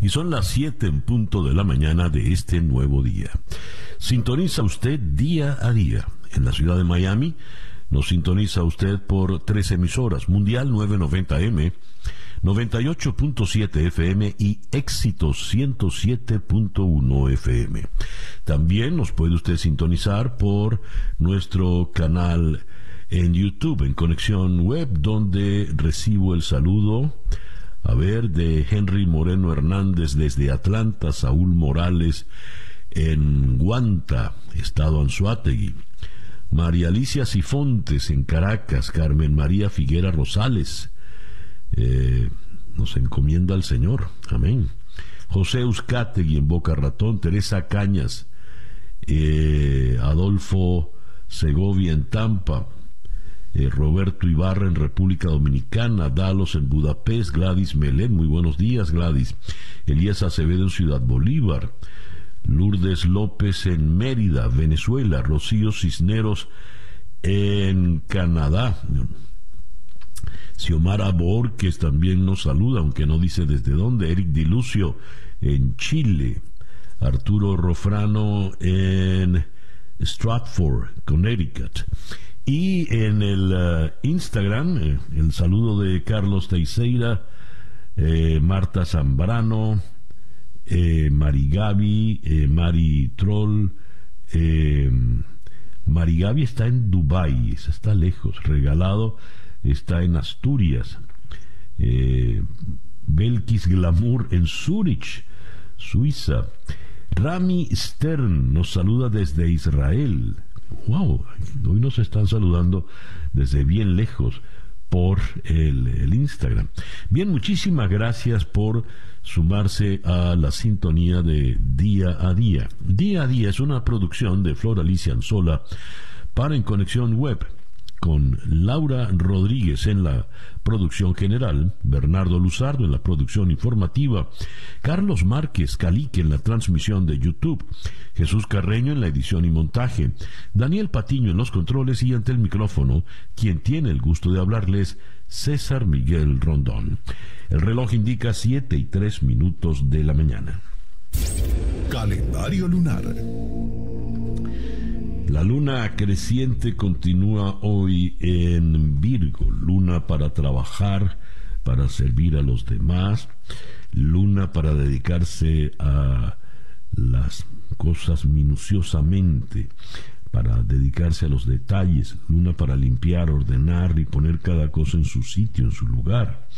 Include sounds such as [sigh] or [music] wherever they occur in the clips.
y son las 7 en punto de la mañana de este nuevo día. Sintoniza usted día a día en la ciudad de Miami. Nos sintoniza usted por tres emisoras, Mundial 990M, 98.7 FM y Éxito 107.1 FM. También nos puede usted sintonizar por nuestro canal en YouTube, en Conexión Web, donde recibo el saludo, a ver, de Henry Moreno Hernández desde Atlanta, Saúl Morales en Guanta, Estado Anzuategui, María Alicia Sifontes en Caracas, Carmen María Figuera Rosales, eh, nos encomienda al Señor, amén. José Euskategui en Boca Ratón, Teresa Cañas, eh, Adolfo Segovia en Tampa, eh, Roberto Ibarra en República Dominicana, Dalos en Budapest, Gladys Melén, muy buenos días Gladys, Elías Acevedo en Ciudad Bolívar, Lourdes López en Mérida, Venezuela, Rocío Cisneros en Canadá, Xiomara Borges también nos saluda, aunque no dice desde dónde, Eric Dilucio en Chile, Arturo Rofrano en Stratford, Connecticut. Y en el uh, Instagram, eh, el saludo de Carlos Teixeira, eh, Marta Zambrano, eh, Mari Gaby, eh, Mari Troll. Eh, Mari Gaby está en Dubai, está lejos, regalado, está en Asturias. Eh, Belkis Glamour en Zurich, Suiza. Rami Stern nos saluda desde Israel wow, hoy nos están saludando desde bien lejos por el, Instagram. Bien, muchísimas gracias por sumarse a la sintonía de Día a Día. Día a Día es una producción de Flor Alicia Anzola para En Conexión Web con Laura Rodríguez en la producción general, Bernardo Luzardo en la producción informativa, Carlos Márquez Calique en la transmisión de YouTube, Jesús Carreño en la edición y montaje, Daniel Patiño en los controles y ante el micrófono, quien tiene el gusto de hablarles, César Miguel Rondón. El reloj indica 7 y 3 minutos de la mañana. Calendario lunar. La luna creciente continúa hoy en Virgo, luna para trabajar, para servir a los demás, luna para dedicarse a las cosas minuciosamente, para dedicarse a los detalles, luna para limpiar, ordenar y poner cada cosa en su sitio, en su lugar.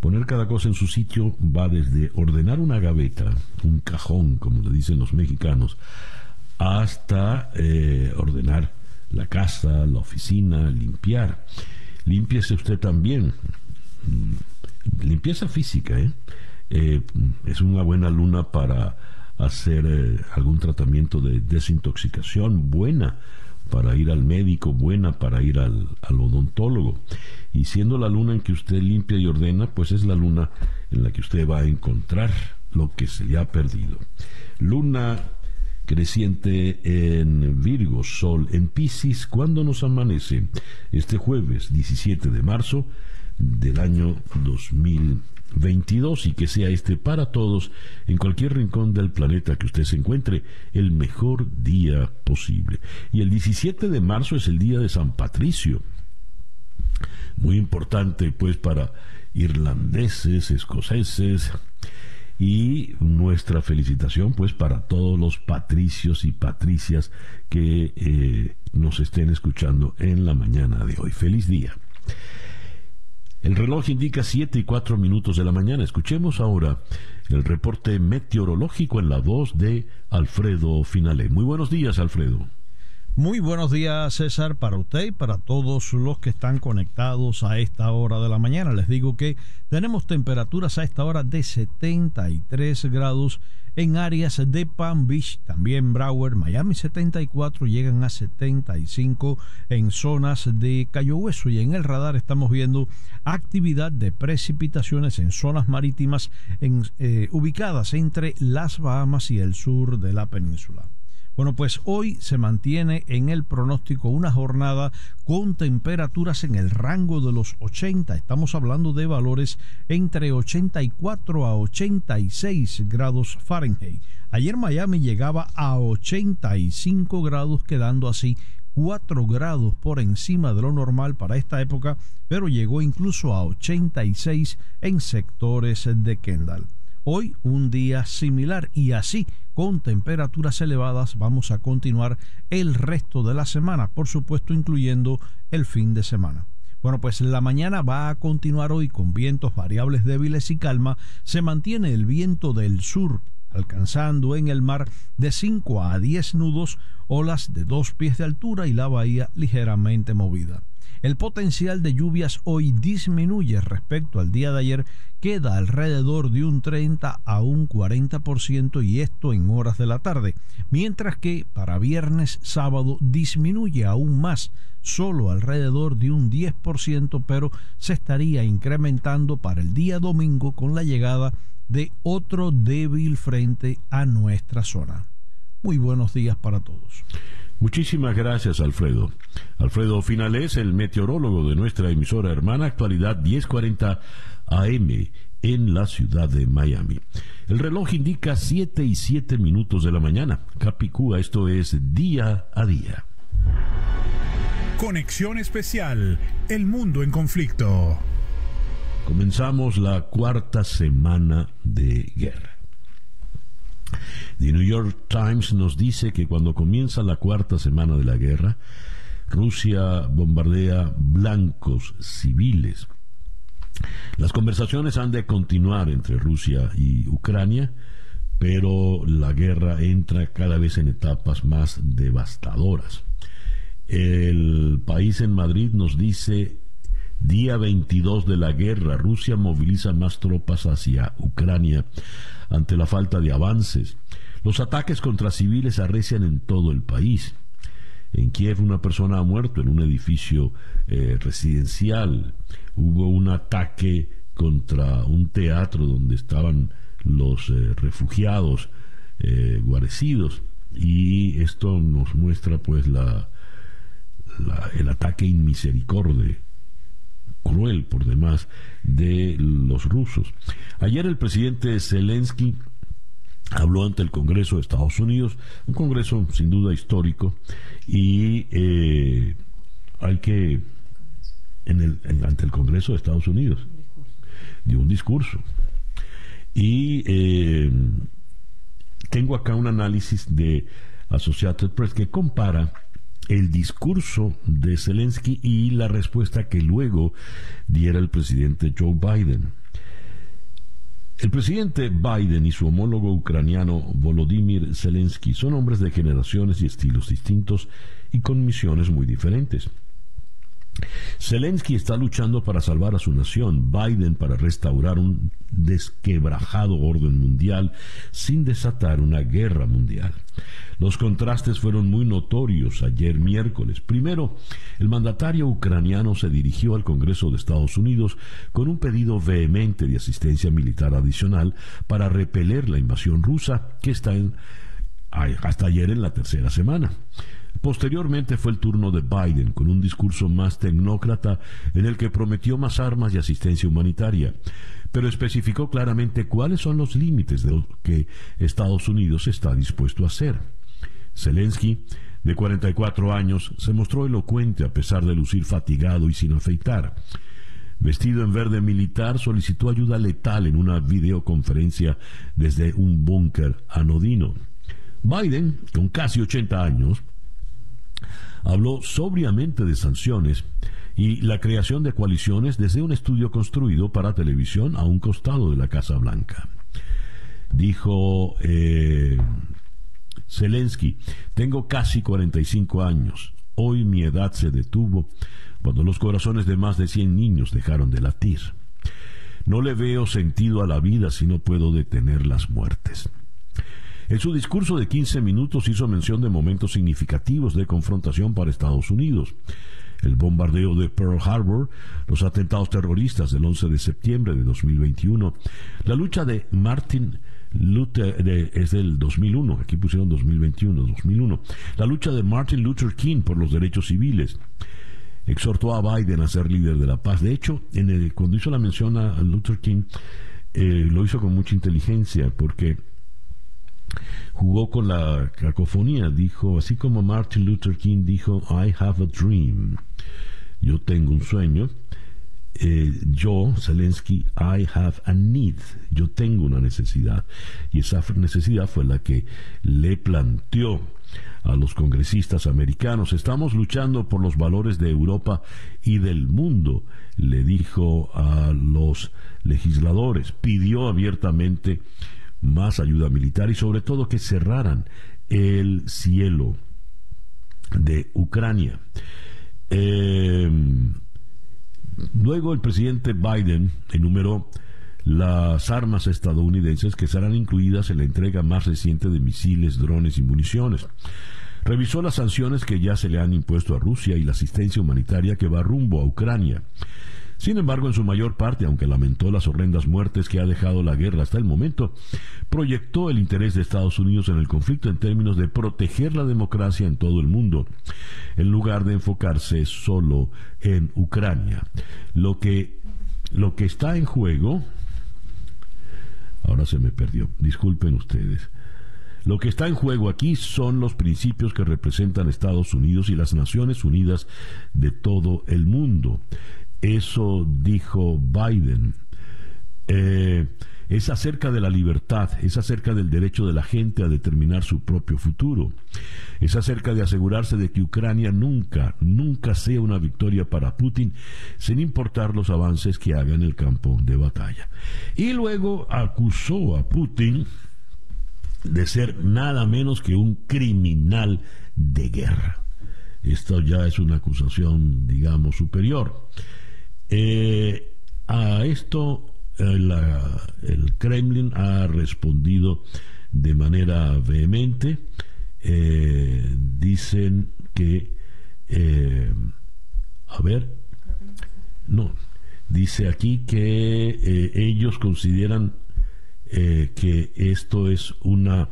Poner cada cosa en su sitio va desde ordenar una gaveta, un cajón, como le dicen los mexicanos, hasta eh, ordenar la casa, la oficina, limpiar. Limpiese usted también. Mm, limpieza física, ¿eh? Eh, es una buena luna para hacer algún tratamiento de desintoxicación, buena para ir al médico, buena para ir al, al, odontólogo. Y siendo la luna en que usted limpia y ordena, pues es la luna en la que usted va a encontrar lo que se le ha perdido. Luna creciente en Virgo, Sol en Pisces, cuando nos amanece este jueves 17 de marzo del año 2022 y que sea este para todos en cualquier rincón del planeta que usted se encuentre el mejor día posible. Y el 17 de marzo es el día de San Patricio. Muy importante pues para irlandeses, escoceses, y nuestra felicitación pues para todos los patricios y patricias que eh, nos estén escuchando en la mañana de hoy. Feliz día. El reloj indica 7 y 4 minutos de la mañana. Escuchemos ahora el reporte meteorológico en la voz de Alfredo Finale. Muy buenos días, Alfredo. Muy buenos días, César, para usted y para todos los que están conectados a esta hora de la mañana. Les digo que tenemos temperaturas a esta hora de 73 grados en áreas de Palm Beach, también Broward, Miami 74, llegan a 75 en zonas de Cayo Hueso y en el radar estamos viendo actividad de precipitaciones en zonas marítimas eh, ubicadas entre las Bahamas y el sur de la península. Bueno, pues hoy se mantiene en el pronóstico una jornada con temperaturas en el rango de los 80. Estamos hablando de valores entre 84 a 86 grados Fahrenheit. Ayer Miami llegaba a 85 grados, quedando así 4 grados por encima de lo normal para esta época, pero llegó incluso a 86 en sectores de Kendall. Hoy un día similar y así con temperaturas elevadas vamos a continuar el resto de la semana, por supuesto incluyendo el fin de semana. Bueno, pues la mañana va a continuar hoy con vientos variables débiles y calma. Se mantiene el viento del sur, alcanzando en el mar de 5 a 10 nudos, olas de dos pies de altura y la bahía ligeramente movida. El potencial de lluvias hoy disminuye respecto al día de ayer, queda alrededor de un 30 a un 40% y esto en horas de la tarde, mientras que para viernes, sábado disminuye aún más, solo alrededor de un 10%, pero se estaría incrementando para el día domingo con la llegada de otro débil frente a nuestra zona. Muy buenos días para todos. Muchísimas gracias, Alfredo. Alfredo Finales, el meteorólogo de nuestra emisora hermana, actualidad 1040 AM en la ciudad de Miami. El reloj indica 7 y 7 minutos de la mañana. Capicúa, esto es día a día. Conexión especial, el mundo en conflicto. Comenzamos la cuarta semana de guerra. The New York Times nos dice que cuando comienza la cuarta semana de la guerra, Rusia bombardea blancos civiles. Las conversaciones han de continuar entre Rusia y Ucrania, pero la guerra entra cada vez en etapas más devastadoras. El país en Madrid nos dice, día 22 de la guerra, Rusia moviliza más tropas hacia Ucrania ante la falta de avances. Los ataques contra civiles arrecian en todo el país. En Kiev una persona ha muerto en un edificio eh, residencial. Hubo un ataque contra un teatro donde estaban los eh, refugiados eh, guarecidos y esto nos muestra pues la, el ataque inmisericordia cruel por demás de los rusos. Ayer el presidente Zelensky habló ante el Congreso de Estados Unidos, un Congreso sin duda histórico, y eh, hay que, ante el Congreso de Estados Unidos, dio un discurso. Y eh, tengo acá un análisis de Associated Press que compara el discurso de Zelensky y la respuesta que luego diera el presidente Joe Biden. El presidente Biden y su homólogo ucraniano Volodymyr Zelensky son hombres de generaciones y estilos distintos y con misiones muy diferentes. Zelensky está luchando para salvar a su nación, Biden para restaurar un desquebrajado orden mundial sin desatar una guerra mundial. Los contrastes fueron muy notorios ayer miércoles. Primero, el mandatario ucraniano se dirigió al Congreso de Estados Unidos con un pedido vehemente de asistencia militar adicional para repeler la invasión rusa que está hasta ayer en la tercera semana. Posteriormente fue el turno de Biden con un discurso más tecnócrata en el que prometió más armas y asistencia humanitaria, pero especificó claramente cuáles son los límites de lo que Estados Unidos está dispuesto a hacer. Zelensky, de 44 años, se mostró elocuente a pesar de lucir fatigado y sin afeitar. Vestido en verde militar, solicitó ayuda letal en una videoconferencia desde un búnker anodino. Biden, con casi 80 años, habló sobriamente de sanciones y la creación de coaliciones desde un estudio construido para televisión a un costado de la Casa Blanca. Dijo eh, Zelensky, tengo casi 45 años. Hoy mi edad se detuvo cuando los corazones de más de 100 niños dejaron de latir. No le veo sentido a la vida si no puedo detener las muertes. En su discurso de 15 minutos hizo mención de momentos significativos de confrontación para Estados Unidos. El bombardeo de Pearl Harbor, los atentados terroristas del 11 de septiembre de 2021, la lucha de Martin Luther, es del 2001, aquí pusieron 2021, 2001, la lucha de Martin Luther King por los derechos civiles, exhortó a Biden a ser líder de la paz. De hecho, en el, cuando hizo la mención a Luther King, eh, lo hizo con mucha inteligencia, porque jugó con la cacofonía, dijo, así como Martin Luther King dijo, I have a dream, yo tengo un sueño, eh, yo, Zelensky, I have a need, yo tengo una necesidad, y esa necesidad fue la que le planteó a los congresistas americanos. Estamos luchando por los valores de Europa y del mundo, le dijo a los legisladores. Pidió abiertamente más ayuda militar y sobre todo que cerraran el cielo de Ucrania. Em, luego el presidente Biden enumeró las armas estadounidenses que serán incluidas en la entrega más reciente de misiles, drones y municiones. Revisó las sanciones que ya se le han impuesto a Rusia y la asistencia humanitaria que va rumbo a Ucrania. Sin embargo, en su mayor parte, aunque lamentó las horrendas muertes que ha dejado la guerra hasta el momento, proyectó el interés de Estados Unidos en el conflicto en términos de proteger la democracia en todo el mundo, en lugar de enfocarse solo en Ucrania. Lo que, lo que está en juego, ahora se me perdió, disculpen ustedes. Lo que está en juego aquí son los principios que representan Estados Unidos y las Naciones Unidas de todo el mundo. Eso dijo Biden. Eh, es acerca de la libertad, es acerca del derecho de la gente a determinar su propio futuro, es acerca de asegurarse de que Ucrania nunca, nunca sea una victoria para Putin, sin importar los avances que haga en el campo de batalla. Y luego acusó a Putin de ser nada menos que un criminal de guerra. Esto ya es una acusación, digamos, superior. Eh, a esto eh, el Kremlin ha respondido de manera vehemente. Eh, dicen que, a ver, no, dice aquí que ellos consideran que esto es una,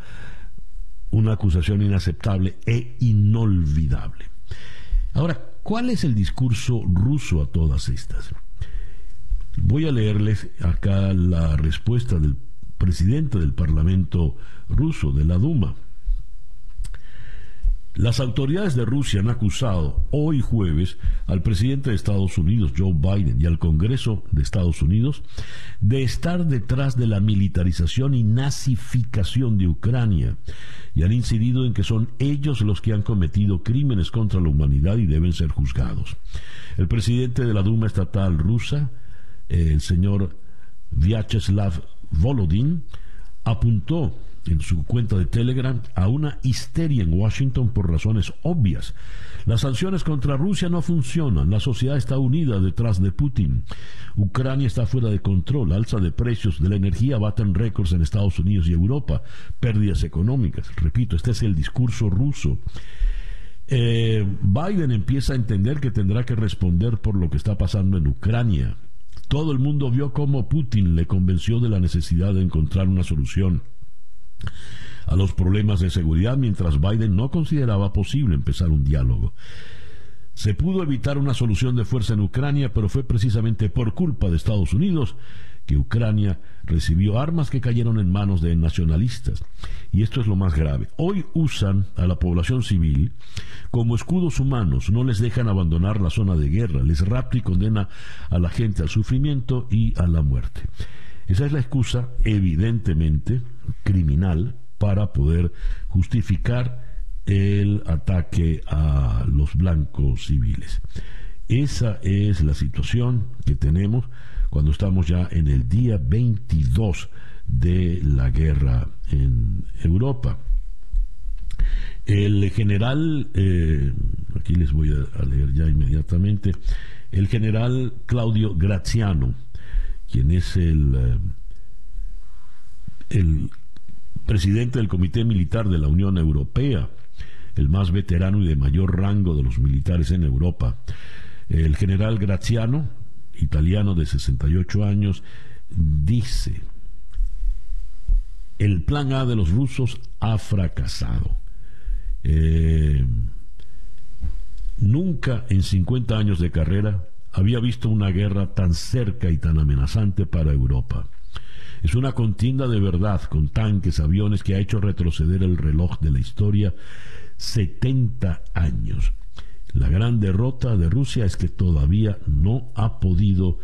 una acusación inaceptable e inolvidable. Ahora, ¿Cuál es el discurso ruso a todas estas? Voy a leerles acá la respuesta del presidente del Parlamento ruso, de la Duma. Las autoridades de Rusia han acusado hoy jueves al presidente de Estados Unidos, Joe Biden, y al Congreso de Estados Unidos de estar detrás de la militarización y nazificación de Ucrania y han incidido en que son ellos los que han cometido crímenes contra la humanidad y deben ser juzgados. El presidente de la Duma estatal rusa, el señor Vyacheslav Volodin, apuntó en su cuenta de Telegram a una histeria en Washington por razones obvias. Las sanciones contra Rusia no funcionan, la sociedad está unida detrás de Putin. Ucrania está fuera de control, alza de precios de la energía baten récords en Estados Unidos y Europa, pérdidas económicas. Repito, este es el discurso ruso. Eh, Biden empieza a entender que tendrá que responder por lo que está pasando en Ucrania. Todo el mundo vio cómo Putin le convenció de la necesidad de encontrar una solución a los problemas de seguridad mientras Biden no consideraba posible empezar un diálogo. Se pudo evitar una solución de fuerza en Ucrania, pero fue precisamente por culpa de Estados Unidos que Ucrania recibió armas que cayeron en manos de nacionalistas. Y esto es lo más grave. Hoy usan a la población civil como escudos humanos, no les dejan abandonar la zona de guerra, les rapta y condena a la gente al sufrimiento y a la muerte. Esa es la excusa, evidentemente, criminal para poder justificar el ataque a los blancos civiles. Esa es la situación que tenemos cuando estamos ya en el día 22 de la guerra en Europa. El general, eh, aquí les voy a, leer ya inmediatamente, el general Claudio Graziano, quien es el, eh, el presidente del Comité Militar de la Unión Europea, el más veterano y de mayor rango de los militares en Europa. El general Graziano, italiano de 68 años, dice, el plan A de los rusos ha fracasado. Eh, nunca en 50 años de carrera había visto una guerra tan cerca y tan amenazante para Europa. Es una contienda de verdad con tanques, aviones que ha hecho retroceder el reloj de la historia 70 años. La gran derrota de Rusia es que todavía no ha podido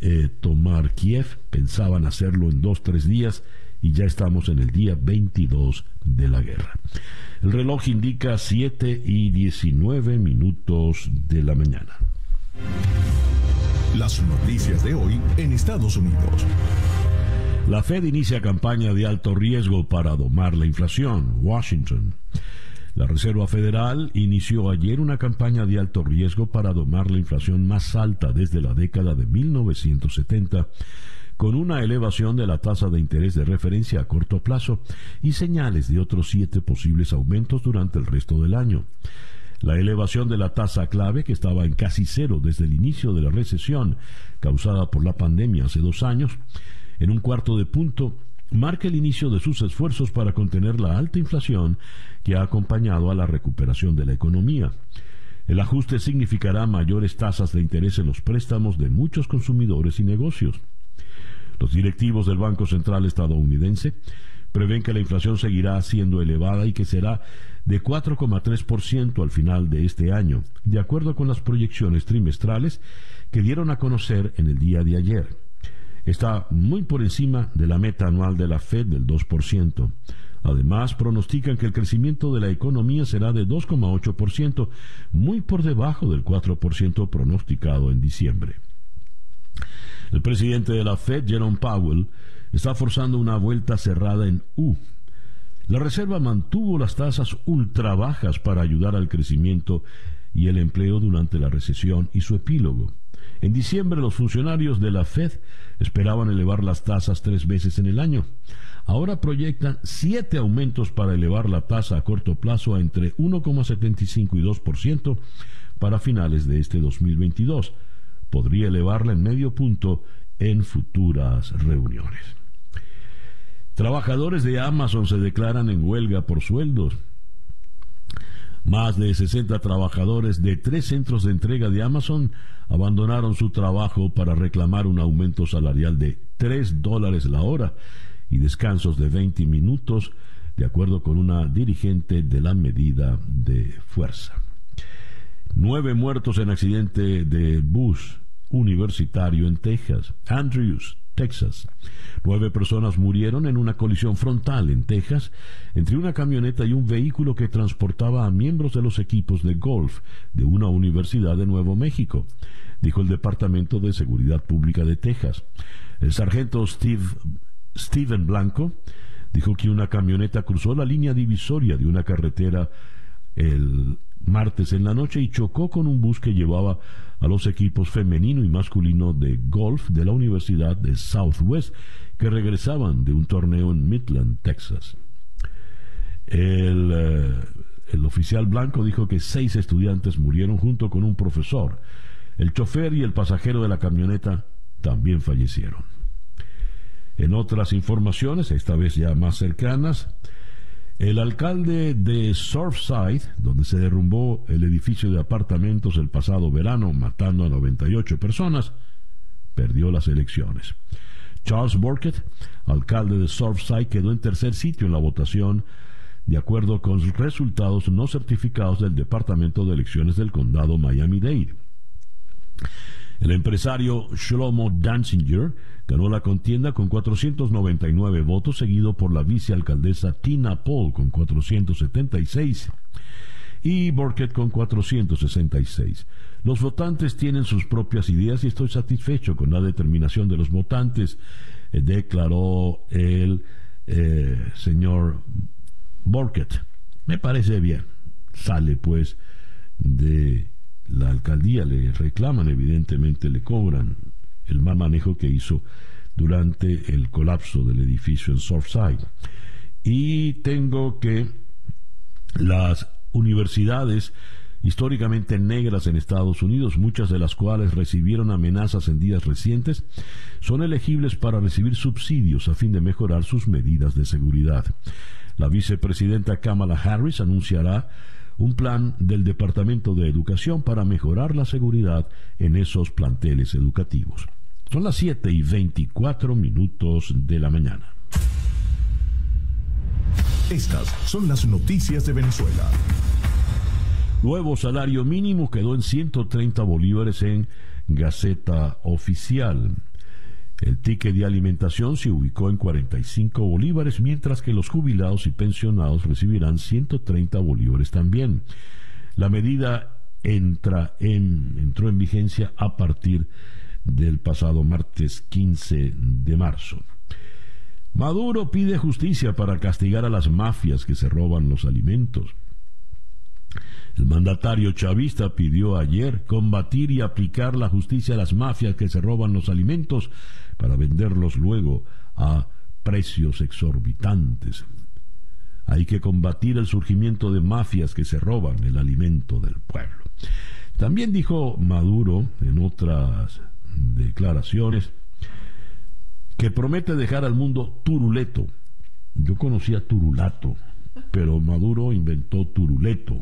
eh, tomar Kiev. Pensaban hacerlo en dos, tres días y ya estamos en el día 22 de la guerra. El reloj indica 7 y 19 minutos de la mañana. Las noticias de hoy en Estados Unidos. La Fed inicia campaña de alto riesgo para domar la inflación. Washington. La Reserva Federal inició ayer una campaña de alto riesgo para domar la inflación más alta desde la década de 1970 con una elevación de la tasa de interés de referencia a corto plazo y señales de otros siete posibles aumentos durante el resto del año. La elevación de la tasa clave, que estaba en casi cero desde el inicio de la recesión causada por la pandemia hace dos años, en un cuarto de punto, marca el inicio de sus esfuerzos para contener la alta inflación que ha acompañado a la recuperación de la economía. El ajuste significará mayores tasas de interés en los préstamos de muchos consumidores y negocios. Los directivos del Banco Central estadounidense prevén que la inflación seguirá siendo elevada y que será de 4,3% al final de este año, de acuerdo con las proyecciones trimestrales que dieron a conocer en el día de ayer. Está muy por encima de la meta anual de la Fed del 2%. Además, pronostican que el crecimiento de la economía será de 2,8%, muy por debajo del 4% pronosticado en diciembre. El presidente de la Fed, Jerome Powell, está forzando una vuelta cerrada en U. La Reserva mantuvo las tasas ultra bajas para ayudar al crecimiento y el empleo durante la recesión y su epílogo. En diciembre los funcionarios de la Fed esperaban elevar las tasas tres veces en el año. Ahora proyectan siete aumentos para elevar la tasa a corto plazo a entre 1,75 y 2% para finales de este 2022. Podría elevarla en medio punto en futuras reuniones. Trabajadores de Amazon se declaran en huelga por sueldos. Más de 60 trabajadores de tres centros de entrega de Amazon abandonaron su trabajo para reclamar un aumento salarial de 3 dólares la hora y descansos de 20 minutos, de acuerdo con una dirigente de la medida de fuerza. Nueve muertos en accidente de bus universitario en Texas. Andrews, Texas. Nueve personas murieron en una colisión frontal en Texas entre una camioneta y un vehículo que transportaba a miembros de los equipos de golf de una universidad de Nuevo México, dijo el Departamento de Seguridad Pública de Texas. El sargento Steve, Steven Blanco dijo que una camioneta cruzó la línea divisoria de una carretera el martes en la noche y chocó con un bus que llevaba a los equipos femenino y masculino de golf de la Universidad de Southwest que regresaban de un torneo en Midland, Texas. El, eh, el oficial blanco dijo que seis estudiantes murieron junto con un profesor. El chofer y el pasajero de la camioneta también fallecieron. En otras informaciones, esta vez ya más cercanas, el alcalde de Surfside, donde se derrumbó el edificio de apartamentos el pasado verano, matando a 98 personas, perdió las elecciones. Charles Burkett, alcalde de Surfside, quedó en tercer sitio en la votación, de acuerdo con resultados no certificados del Departamento de Elecciones del Condado Miami-Dade. El empresario Shlomo Danzinger ganó la contienda con 499 votos, seguido por la vicealcaldesa Tina Paul con 476 y Burkett con 466. Los votantes tienen sus propias ideas y estoy satisfecho con la determinación de los votantes, eh, declaró el eh, señor Burkett. Me parece bien. Sale pues de la alcaldía, le reclaman, evidentemente le cobran el mal manejo que hizo durante el colapso del edificio en Surfside. Y tengo que las universidades históricamente negras en Estados Unidos, muchas de las cuales recibieron amenazas en días recientes, son elegibles para recibir subsidios a fin de mejorar sus medidas de seguridad. La vicepresidenta Kamala Harris anunciará un plan del Departamento de Educación para mejorar la seguridad en esos planteles educativos. Son las 7 y 24 minutos de la mañana. Estas son las noticias de Venezuela. Nuevo salario mínimo quedó en 130 bolívares en Gaceta Oficial. El ticket de alimentación se ubicó en 45 bolívares, mientras que los jubilados y pensionados recibirán 130 bolívares también. La medida entra en, entró en vigencia a partir del pasado martes 15 de marzo. Maduro pide justicia para castigar a las mafias que se roban los alimentos. El mandatario chavista pidió ayer combatir y aplicar la justicia a las mafias que se roban los alimentos para venderlos luego a precios exorbitantes. Hay que combatir el surgimiento de mafias que se roban el alimento del pueblo. También dijo Maduro en otras declaraciones que promete dejar al mundo turuleto. Yo conocía turulato, pero Maduro inventó turuleto.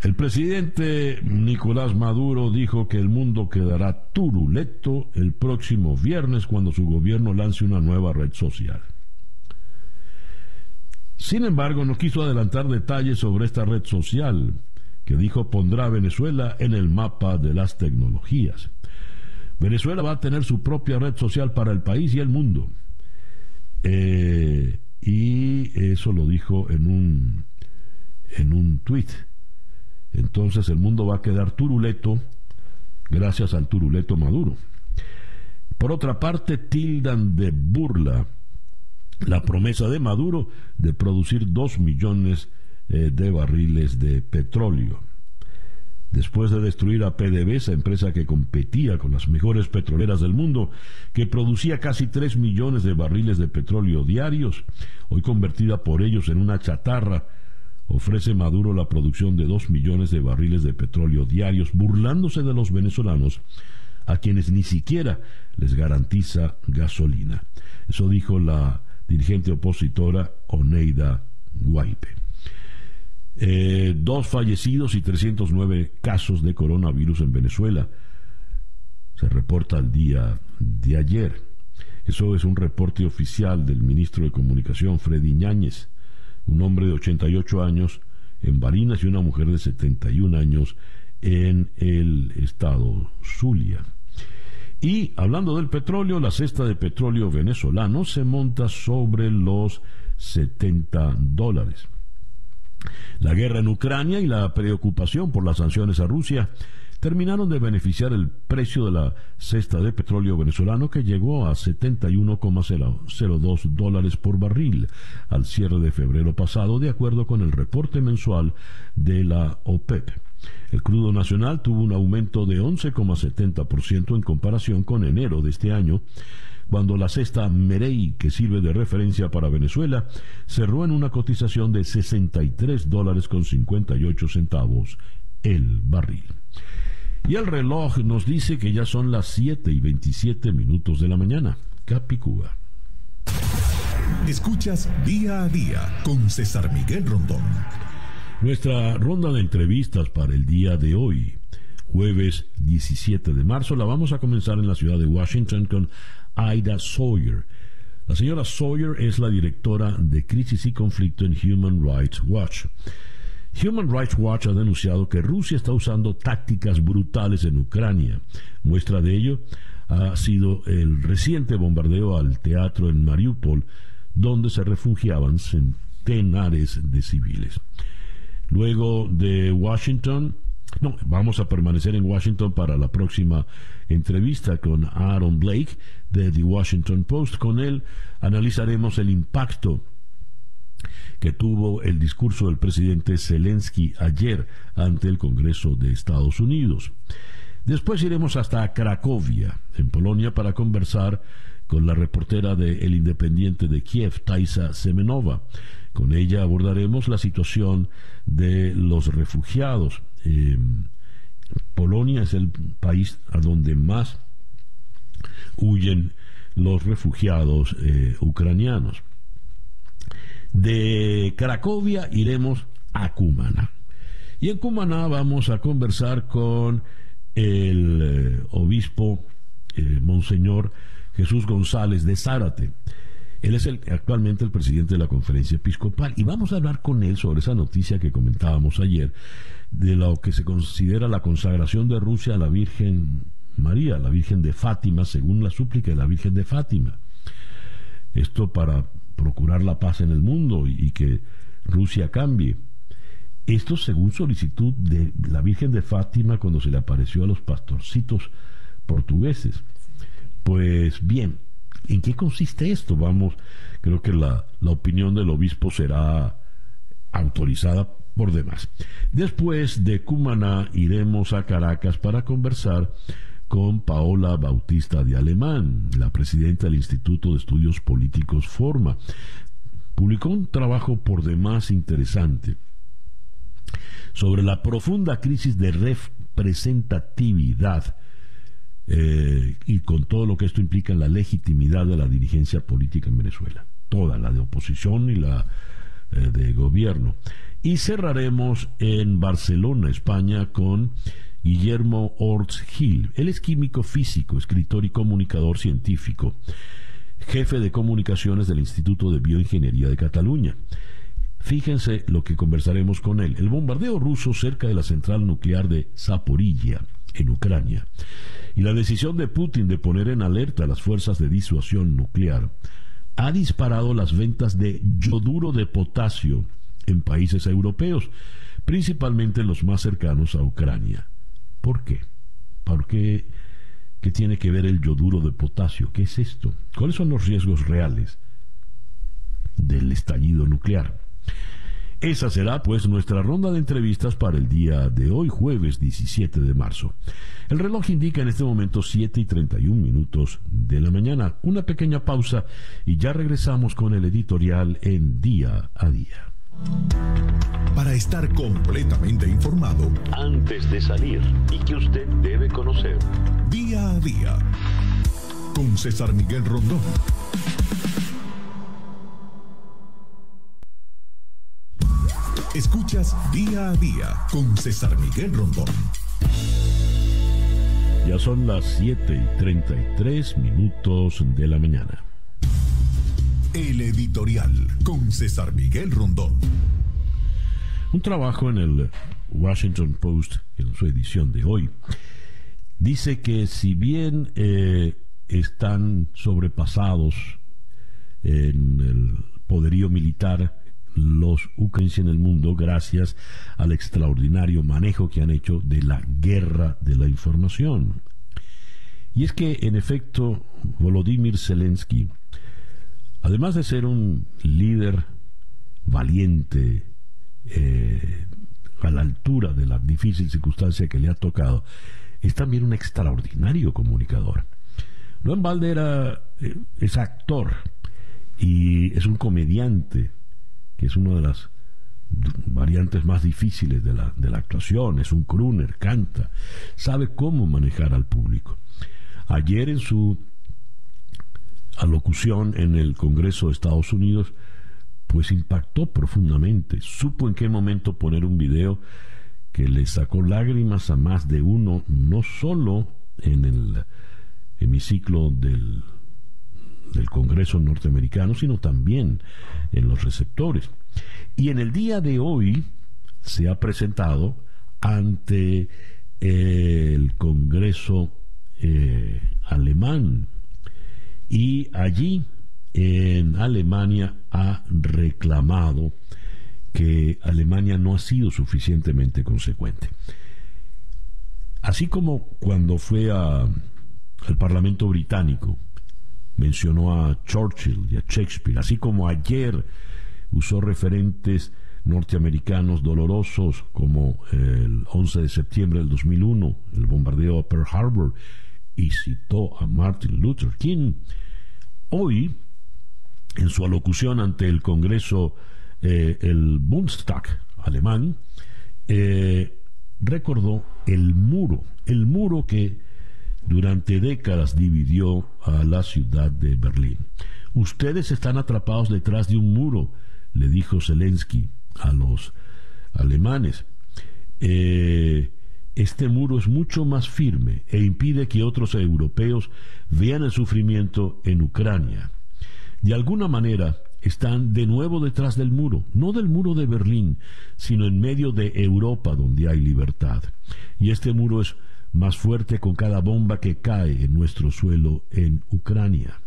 El presidente Nicolás Maduro dijo que el mundo quedará turuleto el próximo viernes cuando su gobierno lance una nueva red social. Sin embargo, no quiso adelantar detalles sobre esta red social, que dijo pondrá a Venezuela en el mapa de las tecnologías. Venezuela va a tener su propia red social para el país y el mundo. Eh, y eso lo dijo en un, en un tuit entonces el mundo va a quedar turuleto gracias al turuleto Maduro. Por otra parte, tildan de burla la promesa de Maduro de producir dos millones eh, de barriles de petróleo. Después de destruir a PDVSA, empresa que competía con las mejores petroleras del mundo, que producía casi tres millones de barriles de petróleo diarios, hoy convertida por ellos en una chatarra, ofrece Maduro la producción de dos millones de barriles de petróleo diarios, burlándose de los venezolanos, a quienes ni siquiera les garantiza gasolina. Eso dijo la dirigente opositora Oneida Guaipe. Eh, dos fallecidos y 309 casos de coronavirus en Venezuela. Se reporta al día de ayer. Eso es un reporte oficial del ministro de Comunicación, Freddy Ñáñez un hombre de 88 años en Barinas y una mujer de 71 años en el estado Zulia. Y hablando del petróleo, la cesta de petróleo venezolano se monta sobre los 70 dólares. La guerra en Ucrania y la preocupación por las sanciones a Rusia terminaron de beneficiar el precio de la cesta de petróleo venezolano que llegó a 71,02 dólares por barril al cierre de febrero pasado, de acuerdo con el reporte mensual de la OPEP. El crudo nacional tuvo un aumento de 11,70% en comparación con enero de este año, cuando la cesta Merey, que sirve de referencia para Venezuela, cerró en una cotización de 63 dólares con 58 centavos el barril. Y el reloj nos dice que ya son las 7 y 27 minutos de la mañana. Capicúa. Escuchas día a día con César Miguel Rondón. Nuestra ronda de entrevistas para el día de hoy, jueves 17 de marzo, la vamos a comenzar en la ciudad de Washington con Aida Sawyer. La señora Sawyer es la directora de Crisis y Conflicto en Human Rights Watch. Human Rights Watch ha denunciado que Rusia está usando tácticas brutales en Ucrania. Muestra de ello ha sido el reciente bombardeo al teatro en Mariupol, donde se refugiaban centenares de civiles. Luego de Washington, no, vamos a permanecer en Washington para la próxima entrevista con Aaron Blake de The Washington Post. Con él analizaremos el impacto que tuvo el discurso del presidente Zelensky ayer ante el Congreso de Estados Unidos. Después iremos hasta Cracovia, en Polonia, para conversar con la reportera de El Independiente de Kiev, Taisa Semenova. Con ella abordaremos la situación de los refugiados. Em, Polonia es el país a donde más huyen los refugiados eh, ucranianos. De Cracovia iremos a Cumaná. Y en Cumaná vamos a conversar con el eh, obispo eh, Monseñor Jesús González de Zárate. Él es el, actualmente el presidente de la conferencia episcopal y vamos a hablar con él sobre esa noticia que comentábamos ayer de lo que se considera la consagración de Rusia a la Virgen María, la Virgen de Fátima, según la súplica de la Virgen de Fátima. Esto para procurar la paz en el mundo y, que Rusia cambie. Esto según solicitud de la Virgen de Fátima cuando se le apareció a los pastorcitos portugueses. Pues bien, ¿en qué consiste esto? Vamos, creo que la, la opinión del obispo será autorizada por demás. Después de Cumaná iremos a Caracas para conversar con Paola Bautista de Alemán, la presidenta del Instituto de Estudios Políticos Forma. Publicó un trabajo por demás interesante sobre la profunda crisis de representatividad eh, y con todo lo que esto implica en la legitimidad de la dirigencia política en Venezuela, toda la de oposición y la eh, de gobierno. Y cerraremos en Barcelona, España, con Guillermo Orts Gil. Él es químico físico, escritor y comunicador científico, jefe de comunicaciones del Instituto de Bioingeniería de Cataluña. Fíjense lo que conversaremos con él. El bombardeo ruso cerca de la central nuclear de Zaporilla, en Ucrania, y la decisión de Putin de poner en alerta a las fuerzas de disuasión nuclear ha disparado las ventas de yoduro de potasio en países europeos, principalmente los más cercanos a Ucrania. ¿Por qué? ¿Por qué? ¿Qué tiene que ver el yoduro de potasio? ¿Qué es esto? ¿Cuáles son los riesgos reales del estallido nuclear? Esa será pues nuestra ronda de entrevistas para el día de hoy, jueves 17 de marzo. El reloj indica en este momento 7 y 31 minutos de la mañana. Una pequeña pausa y ya regresamos con el editorial en día a día. Para estar completamente informado antes de salir y que usted debe conocer día a día con César Miguel Rondón. Escuchas día a día con César Miguel Rondón. Ya son las 7 y 33 minutos de la mañana. El editorial con César Miguel Rondón. Un trabajo en el Washington Post, en su edición de hoy, dice que si bien eh, están sobrepasados en el poderío militar los ucranianos en el mundo gracias al extraordinario manejo que han hecho de la guerra de la información. Y es que, en efecto, Volodymyr Zelensky Además de ser un líder valiente, eh, a la altura de la difícil circunstancia que le ha tocado, es también un extraordinario comunicador. En balde era, eh, es actor y es un comediante, que es una de las variantes más difíciles de la, de la actuación, es un crooner, canta, sabe cómo manejar al público. Ayer en su alocución en el Congreso de Estados Unidos, pues impactó profundamente. Supo en qué momento poner un video que le sacó lágrimas a más de uno, no solo en el hemiciclo del, del Congreso norteamericano, sino también en los receptores. Y en el día de hoy se ha presentado ante el Congreso eh, alemán y allí en Alemania ha reclamado que Alemania no ha sido suficientemente consecuente. Así como cuando fue a, al Parlamento británico, mencionó a Churchill y a Shakespeare, así como ayer usó referentes norteamericanos dolorosos como el 11 de septiembre del 2001, el bombardeo a Pearl Harbor, y citó a Martin Luther King. Hoy, en su alocución ante el Congreso, eh, el Bundestag alemán, eh, recordó el muro, el muro que durante décadas dividió a la ciudad de Berlín. Ustedes están atrapados detrás de un muro, le dijo Zelensky a los alemanes. Eh, este muro es mucho más firme e impide que otros europeos vean el sufrimiento en Ucrania. De alguna manera están de nuevo detrás del muro, no del muro de Berlín, sino en medio de Europa donde hay libertad. Y este muro es más fuerte con cada bomba que cae en nuestro suelo en Ucrania.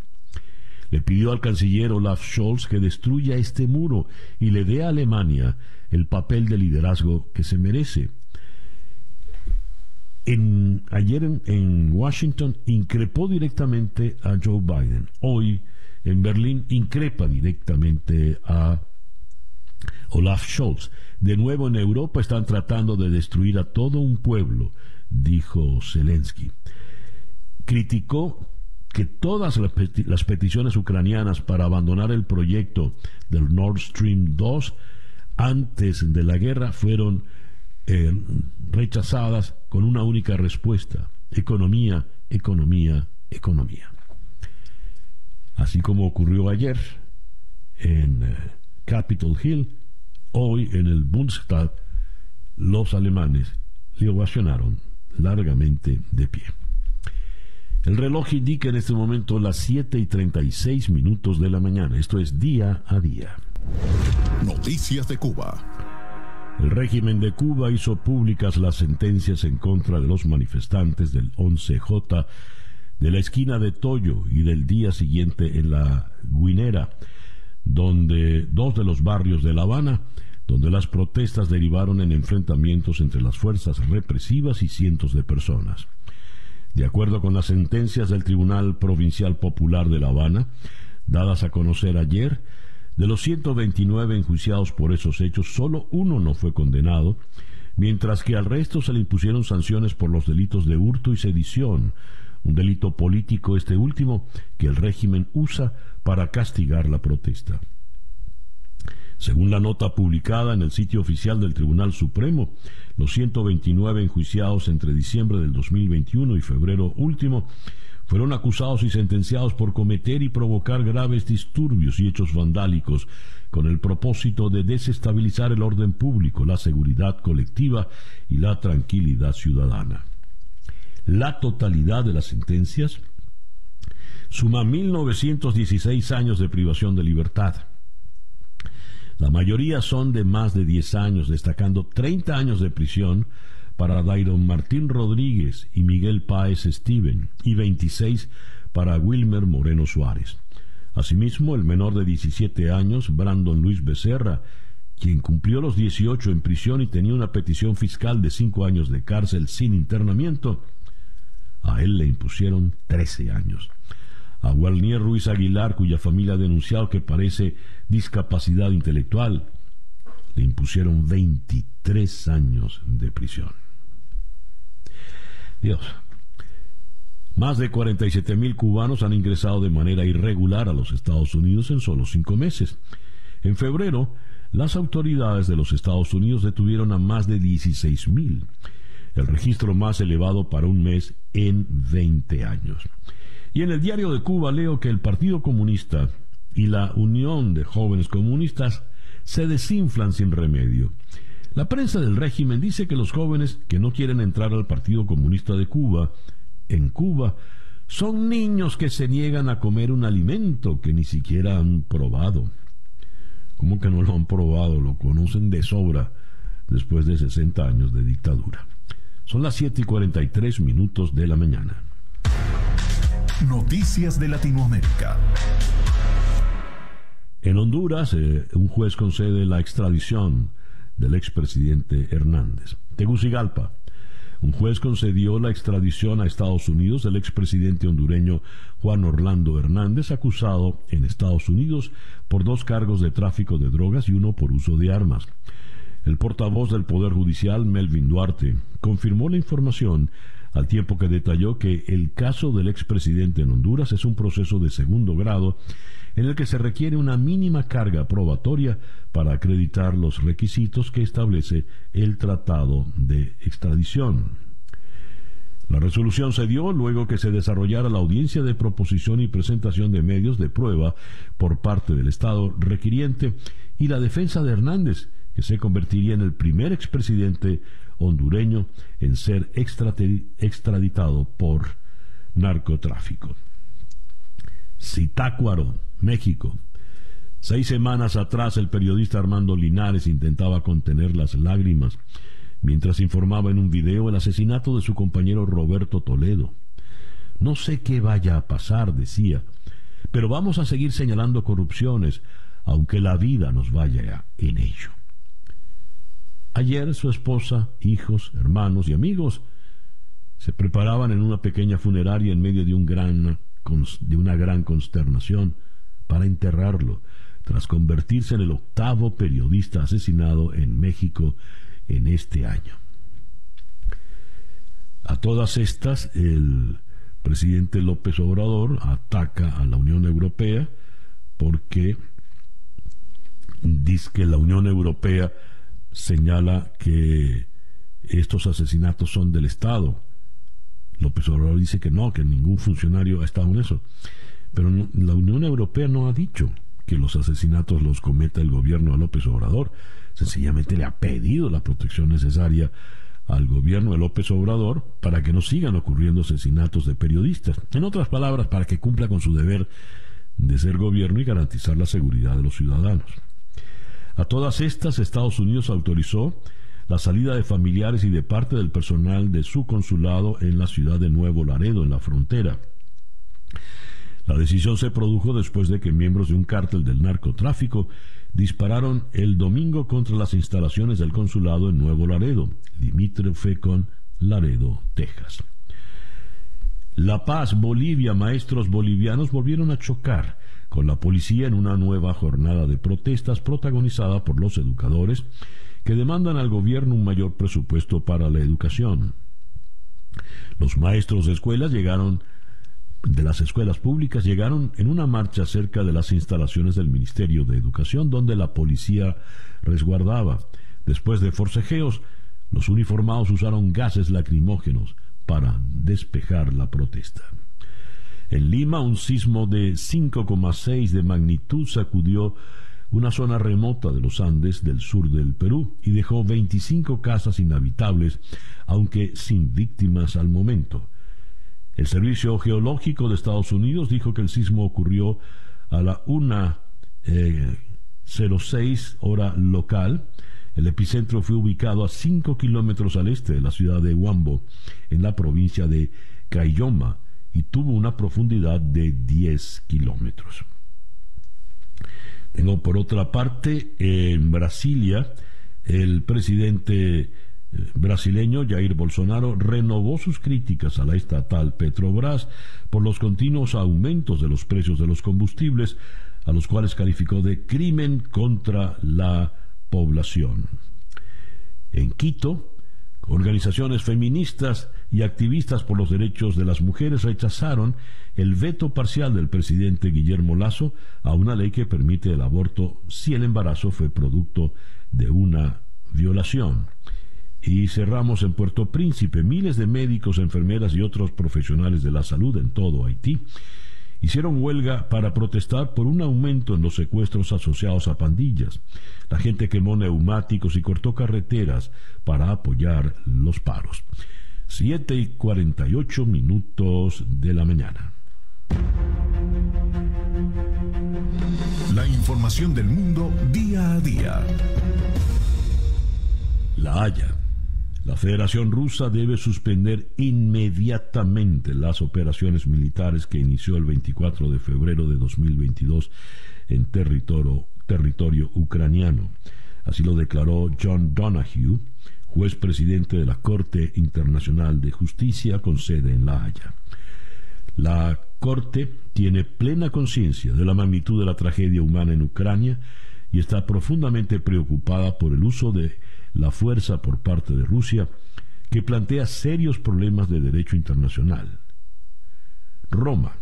Le pidió al canciller Olaf Scholz que destruya este muro y le dé a Alemania el papel de liderazgo que se merece. Ayer en, en, Washington increpó directamente a Joe Biden. Hoy en Berlín increpa directamente a Olaf Scholz. De nuevo en Europa están tratando de destruir a todo un pueblo, dijo Zelensky. Criticó que todas las peticiones ucranianas para abandonar el proyecto del Nord Stream 2 antes de la guerra fueron eh, rechazadas con una única respuesta, economía, economía, economía. Así como ocurrió ayer en eh, Capitol Hill, hoy en el Bundestag los alemanes le ovacionaron largamente de pie. El reloj indica en este momento las 7 y 36 minutos de la mañana. Esto es día a día. Noticias de Cuba. El régimen de Cuba hizo públicas las sentencias en contra de los manifestantes del 11J de la esquina de Toyo y del día siguiente en la Guinera, donde dos de los barrios de La Habana, donde las protestas derivaron en enfrentamientos entre las fuerzas represivas y cientos de personas. De acuerdo con las sentencias del Tribunal Provincial Popular de La Habana, dadas a conocer ayer, de los 129 enjuiciados por esos hechos, solo uno no fue condenado, mientras que al resto se le impusieron sanciones por los delitos de hurto y sedición, un delito político este último que el régimen usa para castigar la protesta. Según la nota publicada en el sitio oficial del Tribunal Supremo, los 129 enjuiciados entre diciembre del 2021 y febrero último fueron acusados y sentenciados por cometer y provocar graves disturbios y hechos vandálicos con el propósito de desestabilizar el orden público, la seguridad colectiva y la tranquilidad ciudadana. La totalidad de las sentencias suma 1.916 años de privación de libertad la mayoría son de más de 10 años, destacando 30 años de prisión para Dairon Martín Rodríguez y Miguel Páez Steven y 26 para Wilmer Moreno Suárez. Asimismo, el menor de 17 años, Brandon Luis Becerra, quien cumplió los 18 en prisión y tenía una petición fiscal de 5 años de cárcel sin internamiento, a él le impusieron 13 años a Walnier Ruiz Aguilar, cuya familia ha denunciado que parece discapacidad intelectual, le impusieron 23 años de prisión. Dios. Más de 47 mil cubanos han ingresado de manera irregular a los Estados Unidos en solo cinco meses. En febrero, las autoridades de los Estados Unidos detuvieron a más de 16 mil, el registro más elevado para un mes en 20 años. Y en el diario de Cuba leo que el Partido Comunista y la Unión de Jóvenes Comunistas se desinflan sin remedio. La prensa del régimen dice que los jóvenes que no quieren entrar al Partido Comunista de Cuba, en Cuba, son niños que se niegan a comer un alimento que ni siquiera han probado. ¿Cómo que no lo han probado? Lo conocen de sobra después de 60 años de dictadura. Son las 7 y 43 minutos de la mañana. Noticias de Latinoamérica. En Honduras, eh, un juez concede la extradición del expresidente Hernández. Tegucigalpa. un juez concedió la extradición a Estados Unidos del expresidente hondureño Juan Orlando Hernández, acusado en Estados Unidos por dos cargos de tráfico de drogas y uno por uso de armas. El portavoz del Poder Judicial, Melvin Duarte, confirmó la información al tiempo que detalló que el caso del expresidente en Honduras es un proceso de segundo grado en el que se requiere una mínima carga probatoria para acreditar los requisitos que establece el Tratado de Extradición. La resolución se dio luego que se desarrollara la audiencia de proposición y presentación de medios de prueba por parte del Estado requiriente y la defensa de Hernández, que se convertiría en el primer expresidente hondureño en ser extraditado por narcotráfico. Zitácuaro, México. Seis semanas atrás el periodista Armando Linares intentaba contener las lágrimas mientras informaba en un video el asesinato de su compañero Roberto Toledo. No sé qué vaya a pasar, decía, pero vamos a seguir señalando corrupciones, aunque la vida nos vaya en ello. Ayer su esposa, hijos, hermanos y amigos se preparaban en una pequeña funeraria en medio de, un gran, de una gran consternación para enterrarlo, tras convertirse en el octavo periodista asesinado en México en este año. A todas estas, el presidente López Obrador ataca a la Unión Europea porque dice que la Unión Europea señala que estos asesinatos son del Estado. López Obrador dice que no, que ningún funcionario ha estado en eso. Pero la Unión Europea no ha dicho que los asesinatos los cometa el gobierno de López Obrador sencillamente le ha pedido la protección necesaria al gobierno de López Obrador para que no sigan ocurriendo asesinatos de periodistas. En otras palabras, para que cumpla con su deber de ser gobierno y garantizar la seguridad de los ciudadanos. A todas estas, Estados Unidos autorizó la salida de familiares y de parte del personal de su consulado en la ciudad de Nuevo Laredo, en la frontera. La decisión se produjo después de que miembros de un cártel del narcotráfico dispararon el domingo contra las instalaciones del consulado en Nuevo Laredo, limítrofe con Laredo, Texas. La Paz, Bolivia, maestros bolivianos volvieron a chocar con la policía en una nueva jornada de protestas protagonizada por los educadores que demandan al gobierno un mayor presupuesto para la educación. Los maestros de escuelas llegaron de las escuelas públicas llegaron en una marcha cerca de las instalaciones del Ministerio de Educación donde la policía resguardaba. Después de forcejeos, los uniformados usaron gases lacrimógenos para despejar la protesta. En Lima, un sismo de 5,6 de magnitud sacudió una zona remota de los Andes del sur del Perú y dejó 25 casas inhabitables, aunque sin víctimas al momento. El Servicio Geológico de Estados Unidos dijo que el sismo ocurrió a la 1.06 eh, hora local. El epicentro fue ubicado a 5 kilómetros al este de la ciudad de Huambo, en la provincia de Cayoma, y tuvo una profundidad de 10 kilómetros. Tengo por otra parte en Brasilia el presidente brasileño Jair Bolsonaro renovó sus críticas a la estatal Petrobras por los continuos aumentos de los precios de los combustibles, a los cuales calificó de crimen contra la población. En Quito, organizaciones feministas y activistas por los derechos de las mujeres rechazaron el veto parcial del presidente Guillermo Lazo a una ley que permite el aborto si el embarazo fue producto de una violación. Y cerramos en Puerto Príncipe. Miles de médicos, enfermeras y otros profesionales de la salud en todo Haití hicieron huelga para protestar por un aumento en los secuestros asociados a pandillas. La gente quemó neumáticos y cortó carreteras para apoyar los paros. Siete y cuarenta y ocho minutos de la mañana. La información del mundo día a día. La Haya la Federación Rusa debe suspender inmediatamente las operaciones militares que inició el 24 de febrero de 2022 en territorio, territorio ucraniano. Así lo declaró John Donahue, juez presidente de la Corte Internacional de Justicia con sede en La Haya. La Corte tiene plena conciencia de la magnitud de la tragedia humana en Ucrania y está profundamente preocupada por el uso de la fuerza por parte de Rusia que plantea serios problemas de derecho internacional. Roma.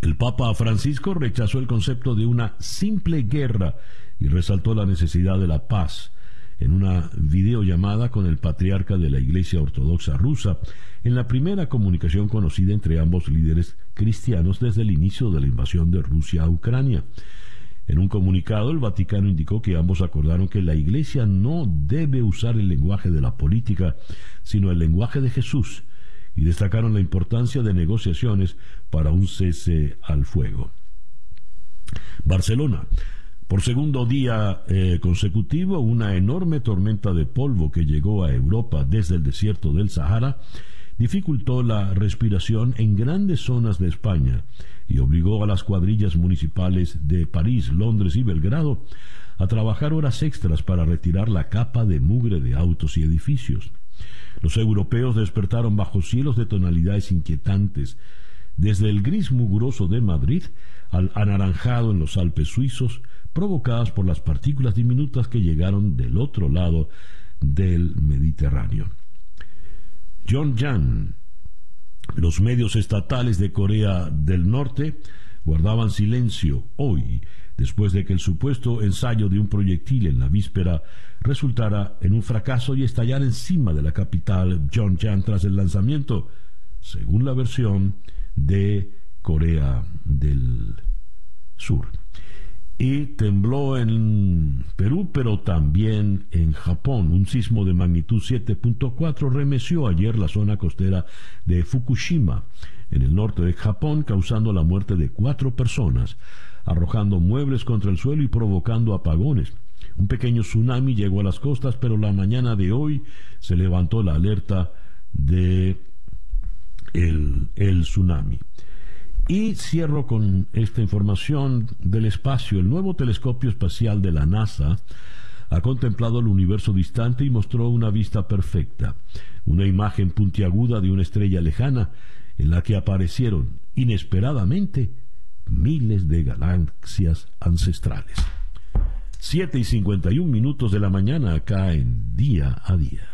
El Papa Francisco rechazó el concepto de una simple guerra y resaltó la necesidad de la paz en una videollamada con el patriarca de la Iglesia Ortodoxa rusa, en la primera comunicación conocida entre ambos líderes cristianos desde el inicio de la invasión de Rusia a Ucrania. En un comunicado, el Vaticano indicó que ambos acordaron que la Iglesia no debe usar el lenguaje de la política, sino el lenguaje de Jesús, y destacaron la importancia de negociaciones para un cese al fuego. Barcelona. Por segundo día eh, consecutivo, una enorme tormenta de polvo que llegó a Europa desde el desierto del Sahara dificultó la respiración en grandes zonas de España y obligó a las cuadrillas municipales de París, Londres y Belgrado a trabajar horas extras para retirar la capa de mugre de autos y edificios. Los europeos despertaron bajo cielos de tonalidades inquietantes, desde el gris mugroso de Madrid al anaranjado en los Alpes suizos, provocadas por las partículas diminutas que llegaron del otro lado del Mediterráneo. John Jan, los medios estatales de Corea del Norte guardaban silencio hoy, después de que el supuesto ensayo de un proyectil en la víspera resultara en un fracaso y estallara encima de la capital Pyongyang tras el lanzamiento, según la versión de Corea del Sur y tembló en Perú, pero también en Japón. Un sismo de magnitud 7.4 remeció ayer la zona costera de Fukushima, en el norte de Japón, causando la muerte de cuatro personas, arrojando muebles contra el suelo y provocando apagones. Un pequeño tsunami llegó a las costas, pero la mañana de hoy se levantó la alerta de el, el tsunami. Y cierro con esta información del espacio. El nuevo telescopio espacial de la NASA ha contemplado el universo distante y mostró una vista perfecta, una imagen puntiaguda de una estrella lejana en la que aparecieron inesperadamente miles de galaxias ancestrales. 7 y 51 minutos de la mañana acá en día a día.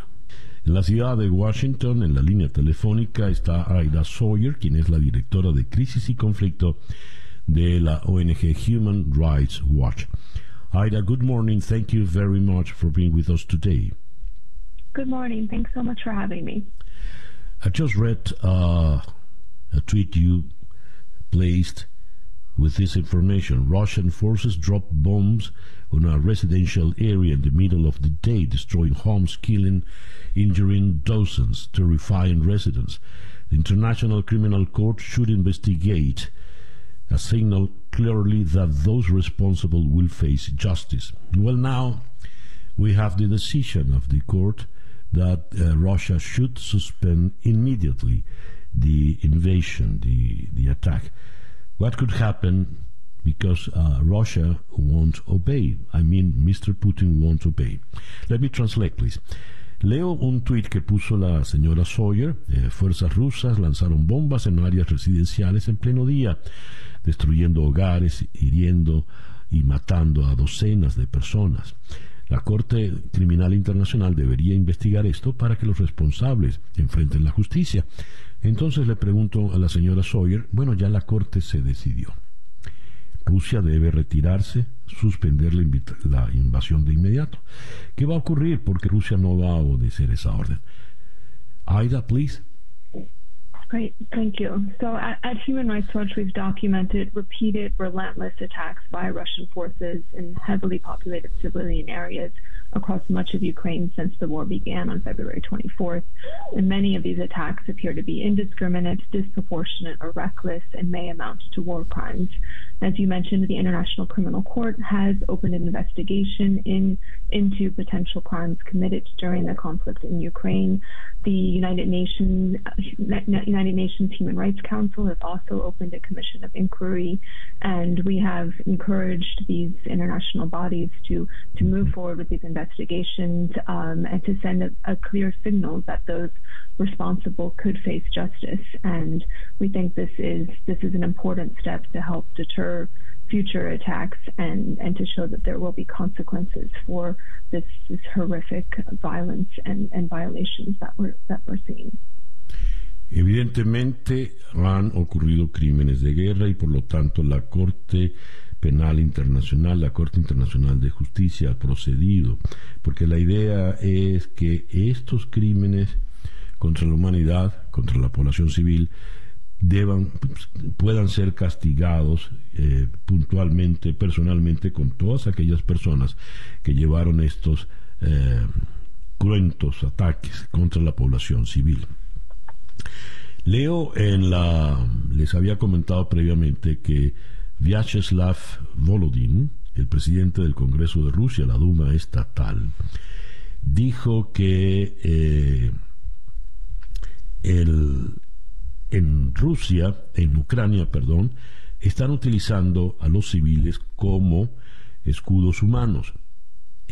En la ciudad de Washington, en la línea telefónica, está Aida Sawyer, quien es la directora de Crisis y Conflicto de la ONG Human Rights Watch. Aida, good morning. Thank you very much for being with us today. Good morning. Thanks so much for having me. I just read uh, a tweet you placed with this information. Russian forces dropped bombs on a residential area in the middle of the day, destroying homes, killing, injuring dozens, terrifying residents. The International Criminal Court should investigate, a signal clearly that those responsible will face justice. Well, now we have the decision of the court that uh, Russia should suspend immediately the invasion, the, the attack what could happen because uh, Russia won't obey. I mean, Mr. Putin won't obey. Let me translate, please. Leo un tuit que puso la señora Sawyer. Eh, fuerzas rusas lanzaron bombas en áreas residenciales en pleno día, destruyendo hogares, hiriendo y matando a docenas de personas. La Corte Criminal Internacional debería investigar esto para que los responsables enfrenten la justicia. Entonces le pregunto a la señora Sawyer, bueno, ya la Corte se decidió. Rusia debe retirarse, suspender la, la, invasión de inmediato. ¿Qué va a ocurrir? Porque Rusia no va a obedecer esa orden. Aida, please. Great, thank you. So at, at, Human Rights Watch, we've documented repeated relentless attacks by Russian forces in heavily populated civilian areas across much of Ukraine since the war began on February 24th. And many of these attacks appear to be indiscriminate, disproportionate, or reckless and may amount to war crimes. As you mentioned, the International Criminal Court has opened an investigation in, into potential crimes committed during the conflict in Ukraine. The United Nations, United Nations Human Rights Council has also opened a commission of inquiry, and we have encouraged these international bodies to, to move forward with these investigations investigations um, and to send a, a, clear signal that those responsible could face justice. And we think this is this is an important step to help deter future attacks and, and to show that there will be consequences for this, this horrific violence and, and violations that we're, that we're seeing. Evidentemente han ocurrido crímenes de guerra y por lo tanto la Corte Penal Internacional, la Corte Internacional de Justicia ha procedido, porque la idea es que estos crímenes contra la humanidad, contra la población civil, deban, puedan ser castigados eh, puntualmente, personalmente, con todas aquellas personas que llevaron estos eh, cruentos ataques contra la población civil. Leo en la, les había comentado previamente que Vyacheslav Volodin, el presidente del Congreso de Rusia, la Duma estatal, dijo que eh, el, en Rusia, en Ucrania, perdón, están utilizando a los civiles como escudos humanos.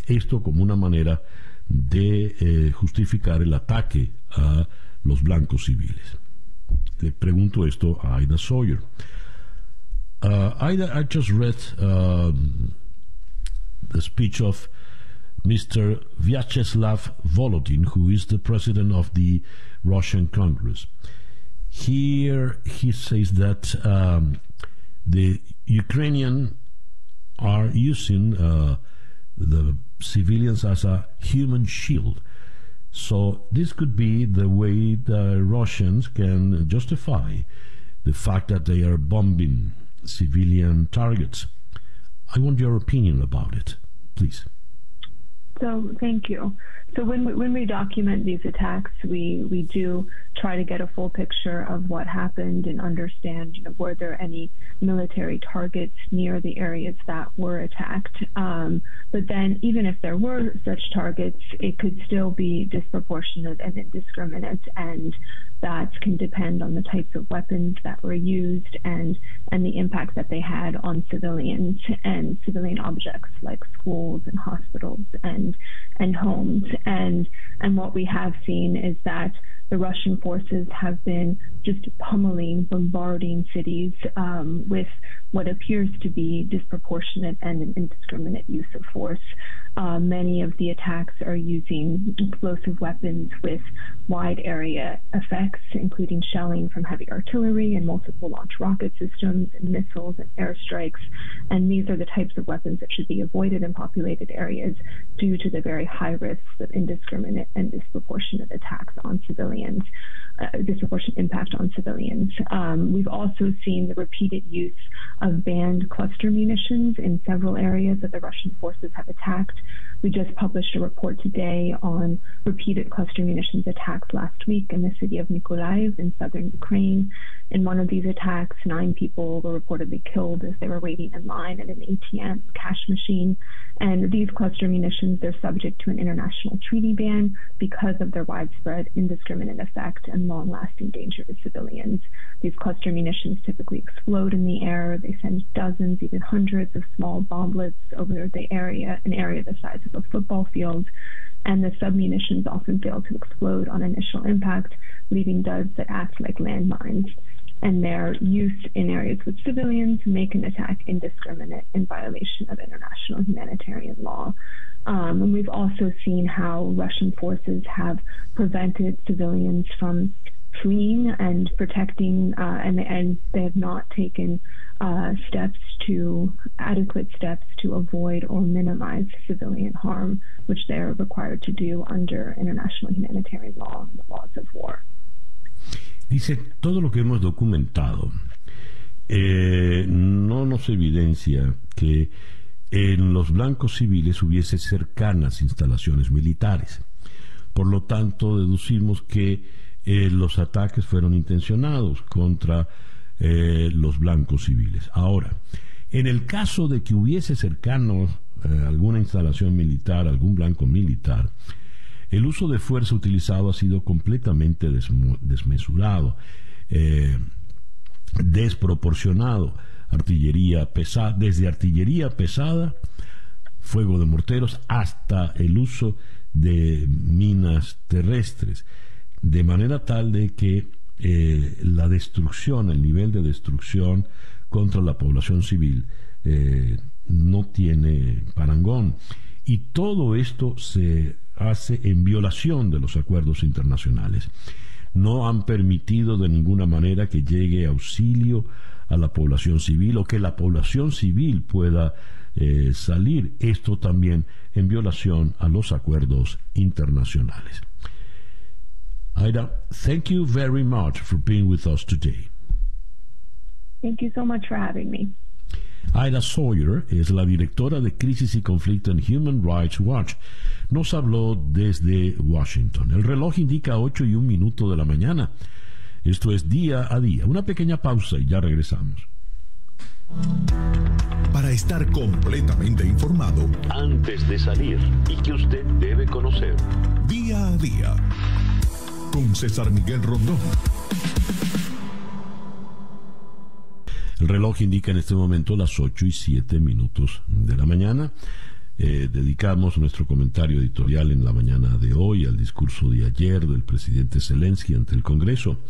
Esto como una manera de eh, justificar el ataque a los blancos civiles. Le pregunto esto a Aida Sawyer. Uh, Aida, I just read um, the speech of Mr. Vyacheslav Volodin, who is the president of the Russian Congress. Here he says that um, the Ukrainian are using uh, the civilians as a human shield. So this could be the way the Russians can justify the fact that they are bombing civilian targets. I want your opinion about it, please. So, thank you. So when we, when we document these attacks, we, we do try to get a full picture of what happened and understand, you know, were there any military targets near the areas that were attacked. Um, but then even if there were such targets, it could still be disproportionate and indiscriminate, and that can depend on the types of weapons that were used and and the impact that they had on civilians and civilian objects like schools and hospitals and and homes. And and what we have seen is that the Russian forces have been just pummeling, bombarding cities um, with what appears to be disproportionate and indiscriminate use of force. Uh, many of the attacks are using explosive weapons with wide area effects, including shelling from heavy artillery and multiple launch rocket systems and missiles and airstrikes. And these are the types of weapons that should be avoided in populated areas due to the very high risks of indiscriminate and disproportionate attacks on civilians disproportionate impact on civilians. Um, we've also seen the repeated use of banned cluster munitions in several areas that the Russian forces have attacked. We just published a report today on repeated cluster munitions attacks last week in the city of Mykolaiv in southern Ukraine. In one of these attacks, nine people were reportedly killed as they were waiting in line at an ATM cash machine. And these cluster munitions, they're subject to an international treaty ban because of their widespread indiscriminate effect and long lasting danger to civilians. These cluster munitions typically explode in the air. They send dozens, even hundreds of small bomblets over the area, an area the size of a football field. And the submunitions often fail to explode on initial impact, leaving duds that act like landmines and their use in areas with civilians make an attack indiscriminate in violation of international humanitarian law. Um, and we've also seen how Russian forces have prevented civilians from fleeing and protecting, uh, and, and they have not taken uh, steps to adequate steps to avoid or minimize civilian harm, which they are required to do under international humanitarian law and the laws of war. Dice, todo lo que hemos documentado eh, no nos evidencia que en los blancos civiles hubiese cercanas instalaciones militares. Por lo tanto, deducimos que eh, los ataques fueron intencionados contra eh, los blancos civiles. Ahora, en el caso de que hubiese cercano alguna instalación militar, algún blanco militar, el uso de fuerza utilizado ha sido completamente desmesurado, eh, desproporcionado. Artillería pesada, desde artillería pesada, fuego de morteros hasta el uso de minas terrestres, de manera tal de que eh, la destrucción, el nivel de destrucción contra la población civil eh, no tiene parangón. Y todo esto se hace en violación de los acuerdos internacionales. No han permitido de ninguna manera que llegue auxilio a la población civil o que la población civil pueda eh, salir. Esto también en violación a los acuerdos internacionales. Aida, thank you very much for being with us today. Thank you so much for having me. Ida Sawyer es la directora de Crisis y Conflicto en Human Rights Watch. Nos habló desde Washington. El reloj indica 8 y un minuto de la mañana. Esto es día a día. Una pequeña pausa y ya regresamos. Para estar completamente informado, antes de salir y que usted debe conocer. Día a día. Con César Miguel Rondón. El reloj indica en este momento las 8 y 7 minutos de la mañana. Eh, dedicamos nuestro comentario editorial en la mañana de hoy al discurso de ayer del presidente Zelensky ante el Congreso.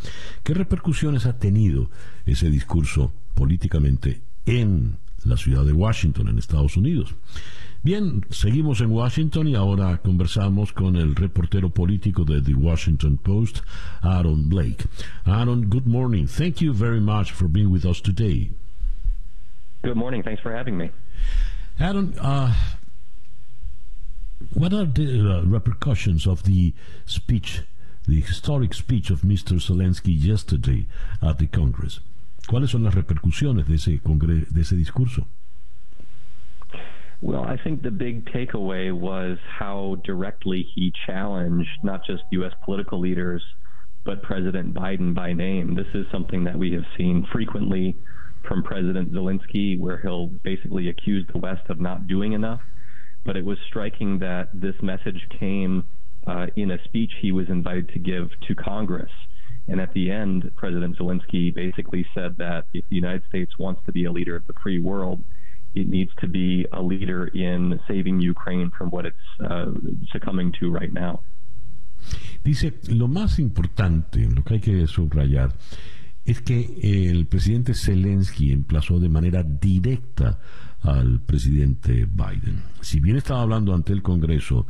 ¿Qué repercusiones ha tenido ese discurso políticamente en la ciudad de Washington, en Estados Unidos? Bien, seguimos en Washington y ahora conversamos con el reportero político de The Washington Post, Aaron Blake. Aaron, good morning. Thank you very much for being with us today. Good morning. Thanks for having me. Aaron, uh, what are the uh, repercussions of the speech, the historic speech of Mr. Zelensky yesterday at the Congress? ¿Cuáles son las repercusiones de ese, de ese discurso? Well, I think the big takeaway was how directly he challenged not just U.S. political leaders, but President Biden by name. This is something that we have seen frequently from President Zelensky, where he'll basically accuse the West of not doing enough. But it was striking that this message came uh, in a speech he was invited to give to Congress. And at the end, President Zelensky basically said that if the United States wants to be a leader of the free world, it needs to be a leader in saving Ukraine from what it's uh, succumbing to right now. Dice, lo más importante, lo que hay que subrayar, es que el presidente Zelensky emplazó de manera directa al presidente Biden. Si bien estaba hablando ante el Congreso,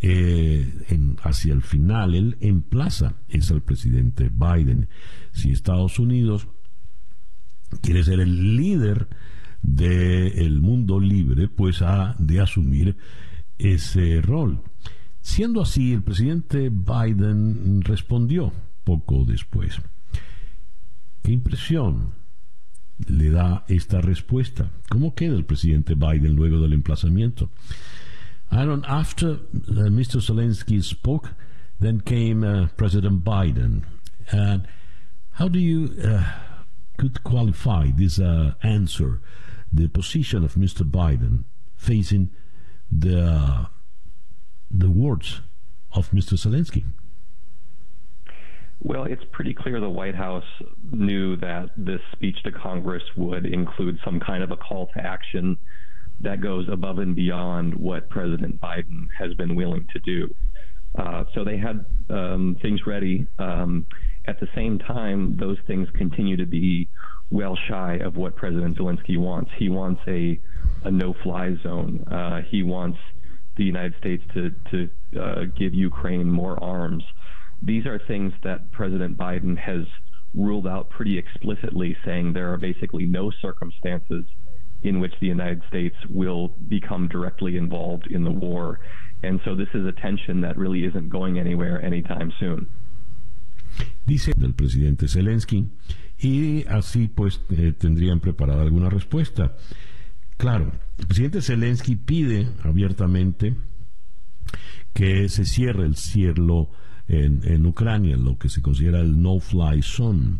eh, hacia el final él emplaza es al presidente Biden. Si Estados Unidos quiere ser el líder del mundo libre, pues ha de asumir ese rol. Siendo así, el presidente Biden respondió poco después. ¿Qué impresión le da esta respuesta? ¿Cómo queda el presidente Biden luego del emplazamiento? Aaron, after uh, Mr. Zelensky spoke, then came uh, President Biden. And how do you uh, could qualify this uh, answer? The position of Mr. Biden facing the the words of Mr. Zelensky? Well, it's pretty clear the White House knew that this speech to Congress would include some kind of a call to action that goes above and beyond what President Biden has been willing to do. Uh, so they had um, things ready. Um, at the same time, those things continue to be well shy of what President Zelensky wants. He wants a, a no-fly zone. Uh, he wants the United States to to uh, give Ukraine more arms. These are things that President Biden has ruled out pretty explicitly, saying there are basically no circumstances in which the United States will become directly involved in the war. And so this is a tension that really isn't going anywhere anytime soon. Dice el presidente Zelensky y así pues eh, tendrían preparada alguna respuesta. Claro, el presidente Zelensky pide abiertamente que se cierre el cielo en, en Ucrania, lo que se considera el no-fly zone.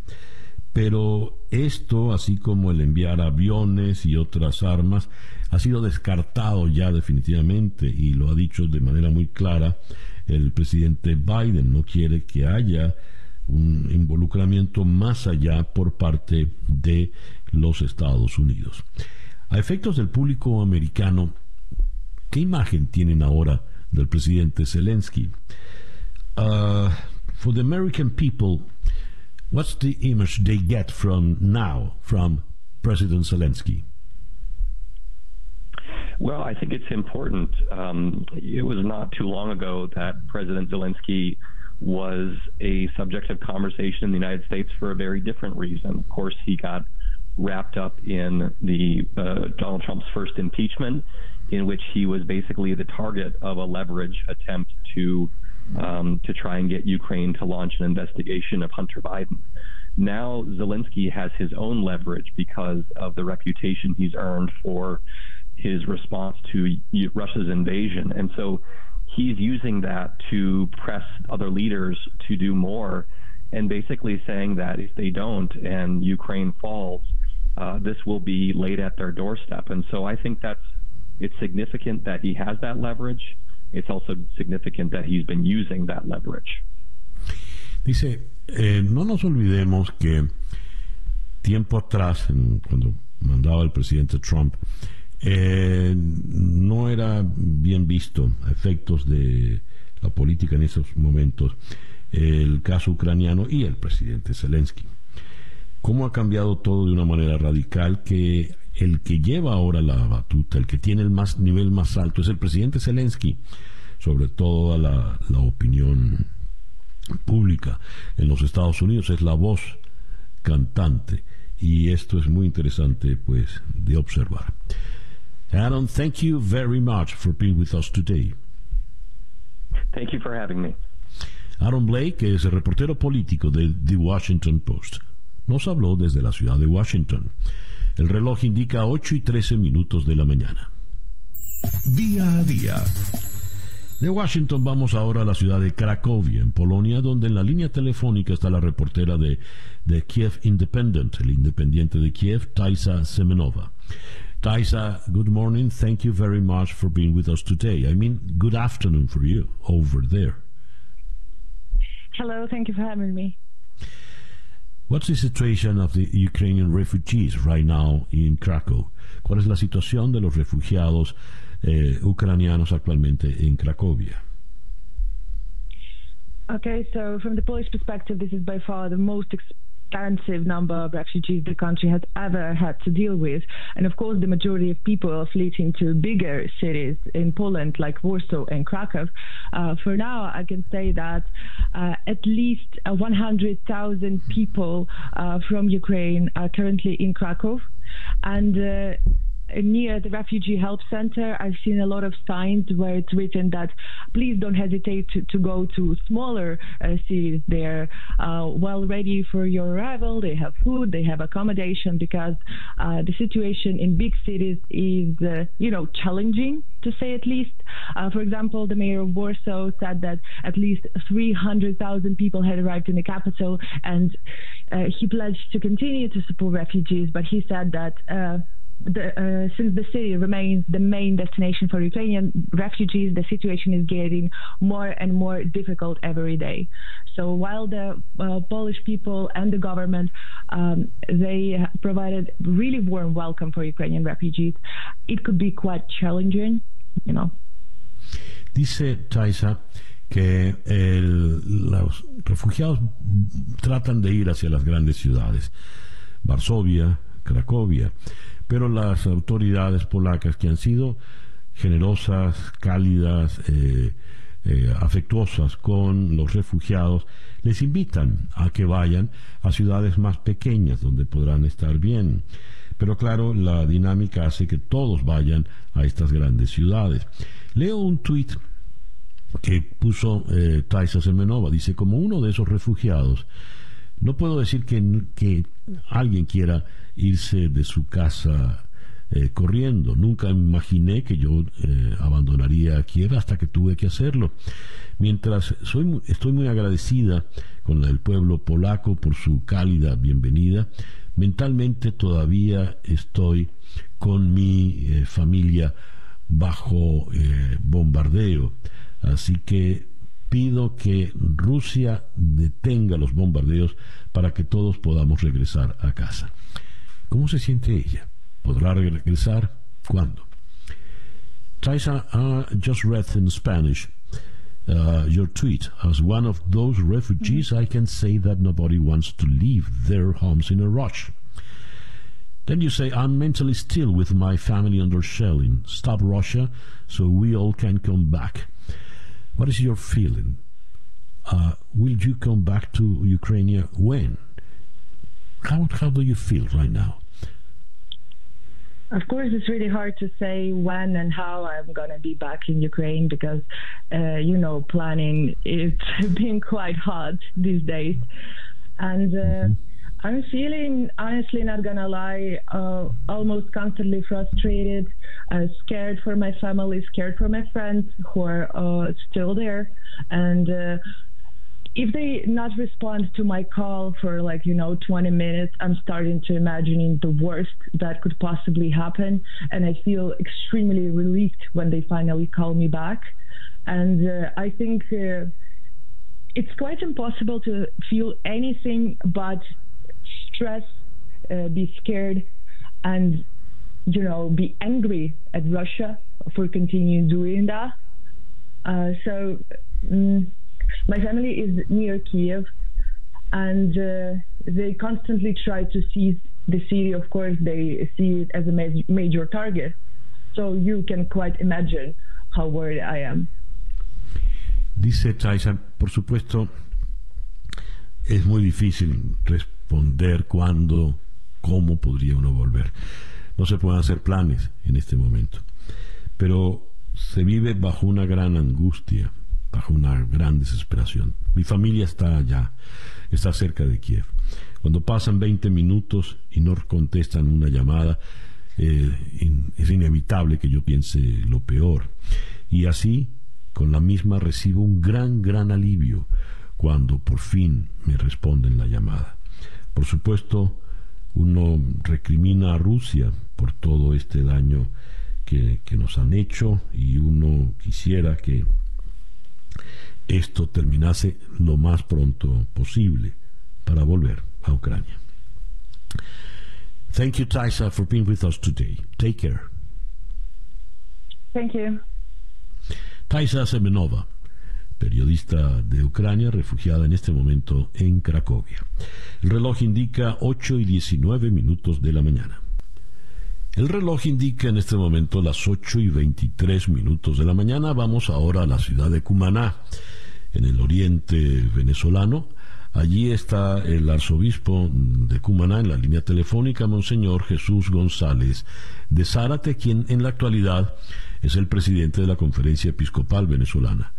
Pero esto, así como el enviar aviones y otras armas, ha sido descartado ya definitivamente y lo ha dicho de manera muy clara el presidente Biden. No quiere que haya un involucramiento más allá por parte de los Estados Unidos. A efectos del público americano, ¿Qué imagen tienen ahora del presidente Zelensky? Uh, for the American people, what's the image they get from now from President Zelensky? Well, I think it's important. Um, it was not too long ago that President Zelensky was a subject of conversation in the United States for a very different reason. Of course, he got wrapped up in the uh, Donald Trump's first impeachment, in which he was basically the target of a leverage attempt to um, to try and get Ukraine to launch an investigation of Hunter Biden. Now Zelensky has his own leverage because of the reputation he's earned for his response to Russia's invasion, and so he's using that to press other leaders to do more, and basically saying that if they don't and Ukraine falls, uh, this will be laid at their doorstep. And so I think that's it's significant that he has that leverage. It's also significant that he's been using that leverage. Dice, eh, no nos olvidemos que tiempo atrás, cuando mandaba el presidente Trump, eh, no era bien visto a efectos de la política en esos momentos el caso ucraniano y el presidente Zelensky. Cómo ha cambiado todo de una manera radical que el que lleva ahora la batuta, el que tiene el más nivel más alto es el presidente Zelensky, sobre toda la, la opinión pública en los Estados Unidos, es la voz cantante. Y esto es muy interesante pues de observar. Aaron, thank you very much for being with us today. Thank you for having me. Aaron Blake es el reportero político de The Washington Post nos habló desde la ciudad de Washington. El reloj indica 8 y 13 minutos de la mañana. Día a día. De Washington vamos ahora a la ciudad de Cracovia, en Polonia, donde en la línea telefónica está la reportera de, de Kiev Independent, el independiente de Kiev, Taisa Semenova. Taisa, good morning. Thank you very much for being with us today. I mean, good afternoon for you over there. Hello, thank you for having me. What's the situation of the Ukrainian refugees right now in Krakow? ¿Cuál es la situación de los refugiados eh, ucranianos actualmente en Cracovia? Okay, so from the Polish perspective, this is by far the most expansive number of refugees the country has ever had to deal with. And of course, the majority of people are fleeing to bigger cities in Poland, like Warsaw and Krakow. Uh, for now, I can say that uh, at least uh, 100,000 people uh, from Ukraine are currently in Krakow. And uh, near the refugee help center, I've seen a lot of signs where it's written that please don't hesitate to, to go to smaller uh, cities. They're uh, well ready for your arrival. They have food, they have accommodation because uh, the situation in big cities is, uh, you know, challenging to say at least. Uh, for example, the mayor of Warsaw said that at least 300,000 people had arrived in the capital, and uh, he pledged to continue to support refugees. But he said that the, uh, since the city remains the main destination for Ukrainian refugees, the situation is getting more and more difficult every day. So while the uh, Polish people and the government um, they provided really warm welcome for Ukrainian refugees, it could be quite challenging, you know. Dice Taisa que el, los refugiados tratan de ir hacia las grandes ciudades, Varsovia, Cracovia, pero las autoridades polacas que han sido generosas, cálidas, eh, eh, afectuosas con los refugiados, les invitan a que vayan a ciudades más pequeñas donde podrán estar bien. Pero claro, la dinámica hace que todos vayan a estas grandes ciudades. Leo un tuit que puso eh, Taisa Semenova, dice, como uno de esos refugiados, no puedo decir que, que alguien quiera irse de su casa eh, corriendo. Nunca imaginé que yo eh, abandonaría Kiev hasta que tuve que hacerlo. Mientras soy, estoy muy agradecida con el pueblo polaco por su cálida bienvenida, mentalmente todavía estoy con mi eh, familia bajo bombardeo. Así que pido que Rusia detenga los bombardeos para que todos podamos regresar a casa. ¿Cómo se siente ella? ¿Podrá regresar? ¿Cuándo? Taisa, I just read in Spanish uh, your tweet. As one of those refugees, I can say that nobody wants to leave their homes in a rush. Then you say, I'm mentally still with my family under shelling. Stop Russia so we all can come back. What is your feeling? Uh, will you come back to Ukraine when? How, how do you feel right now? Of course, it's really hard to say when and how I'm going to be back in Ukraine because, uh, you know, planning it's [laughs] been quite hard these days. And uh, mm-hmm. I'm feeling, honestly, not gonna lie, uh, almost constantly frustrated, uh, scared for my family, scared for my friends who are uh, still there, and uh, if they not respond to my call for like you know 20 minutes i'm starting to imagining the worst that could possibly happen. And i feel extremely relieved when they finally call me back. And uh, i think uh, it's quite impossible to feel anything but stress uh, be scared and you know be angry at russia for continuing doing that. Uh, so um, my family is near Kiev, and uh, they constantly try to seize the city. Of course, they see it as a ma- major target. So you can quite imagine how worried I am. Dice Taisa, por supuesto, es muy difícil responder cuándo, cómo podría uno volver. No se pueden hacer planes en este momento, pero se vive bajo una gran angustia bajo una gran desesperación. Mi familia está allá, está cerca de Kiev. Cuando pasan 20 minutos y no contestan una llamada, eh, es inevitable que yo piense lo peor. Y así, con la misma, recibo un gran, gran alivio cuando por fin me responden la llamada. Por supuesto, uno recrimina a Rusia por todo este daño que nos han hecho y uno quisiera que esto terminase lo más pronto posible para volver a Ucrania. Thank you, Taisa, for being with us today. Take care. Thank you. Taisa Semenova, periodista de Ucrania, refugiada en este momento en Cracovia. El reloj indica 8 y 19 minutos de la mañana. El reloj indica en este momento las 8 y 23 minutos de la mañana. Vamos ahora a la ciudad de Cumaná, en el oriente venezolano. Allí está el arzobispo de Cumaná en la línea telefónica, Monseñor Jesús González de Zárate, quien en la actualidad es el presidente de la Conferencia Episcopal Venezolana.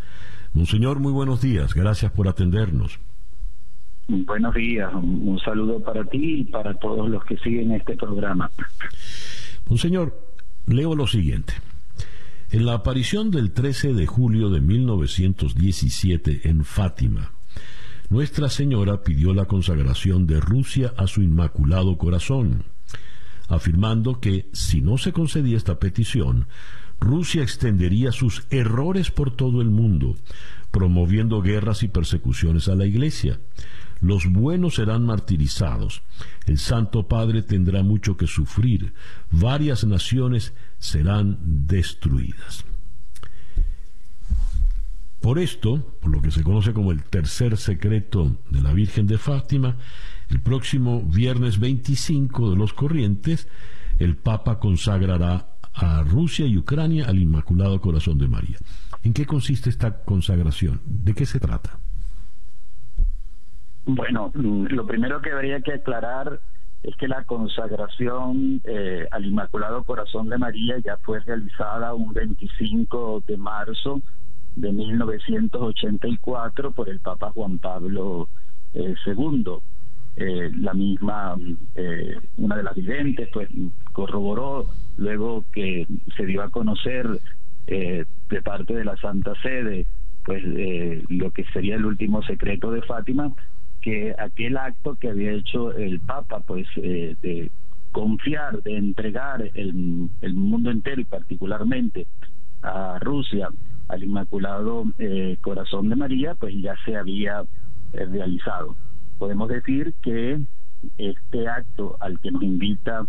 Monseñor, muy buenos días. Gracias por atendernos. Buenos días. Un saludo para ti y para todos los que siguen este programa. Monseñor, leo lo siguiente. En la aparición del 13 de julio de 1917 en Fátima, Nuestra Señora pidió la consagración de Rusia a su Inmaculado Corazón, afirmando que si no se concedía esta petición, Rusia extendería sus errores por todo el mundo, promoviendo guerras y persecuciones a la Iglesia, los buenos serán martirizados. El Santo Padre tendrá mucho que sufrir. Varias naciones serán destruidas. Por esto, por lo que se conoce como el tercer secreto de la Virgen de Fátima, el próximo viernes 25 de los corrientes, el Papa consagrará a Rusia y Ucrania al Inmaculado Corazón de María. ¿En qué consiste esta consagración? ¿De qué se trata? Bueno, mm, lo primero que habría que aclarar es que la consagración eh, al Inmaculado Corazón de María ya fue realizada un 25 de marzo de 1984 por el Papa Juan Pablo II. Eh, la misma, eh, una de las videntes, pues corroboró luego que se dio a conocer de parte de la Santa Sede, pues lo que sería el último secreto de Fátima, que aquel acto que había hecho el Papa, pues eh, de confiar, de entregar el, mundo entero y particularmente a Rusia al Inmaculado eh, Corazón de María, pues ya se había eh, realizado. Podemos decir que este acto al que nos invita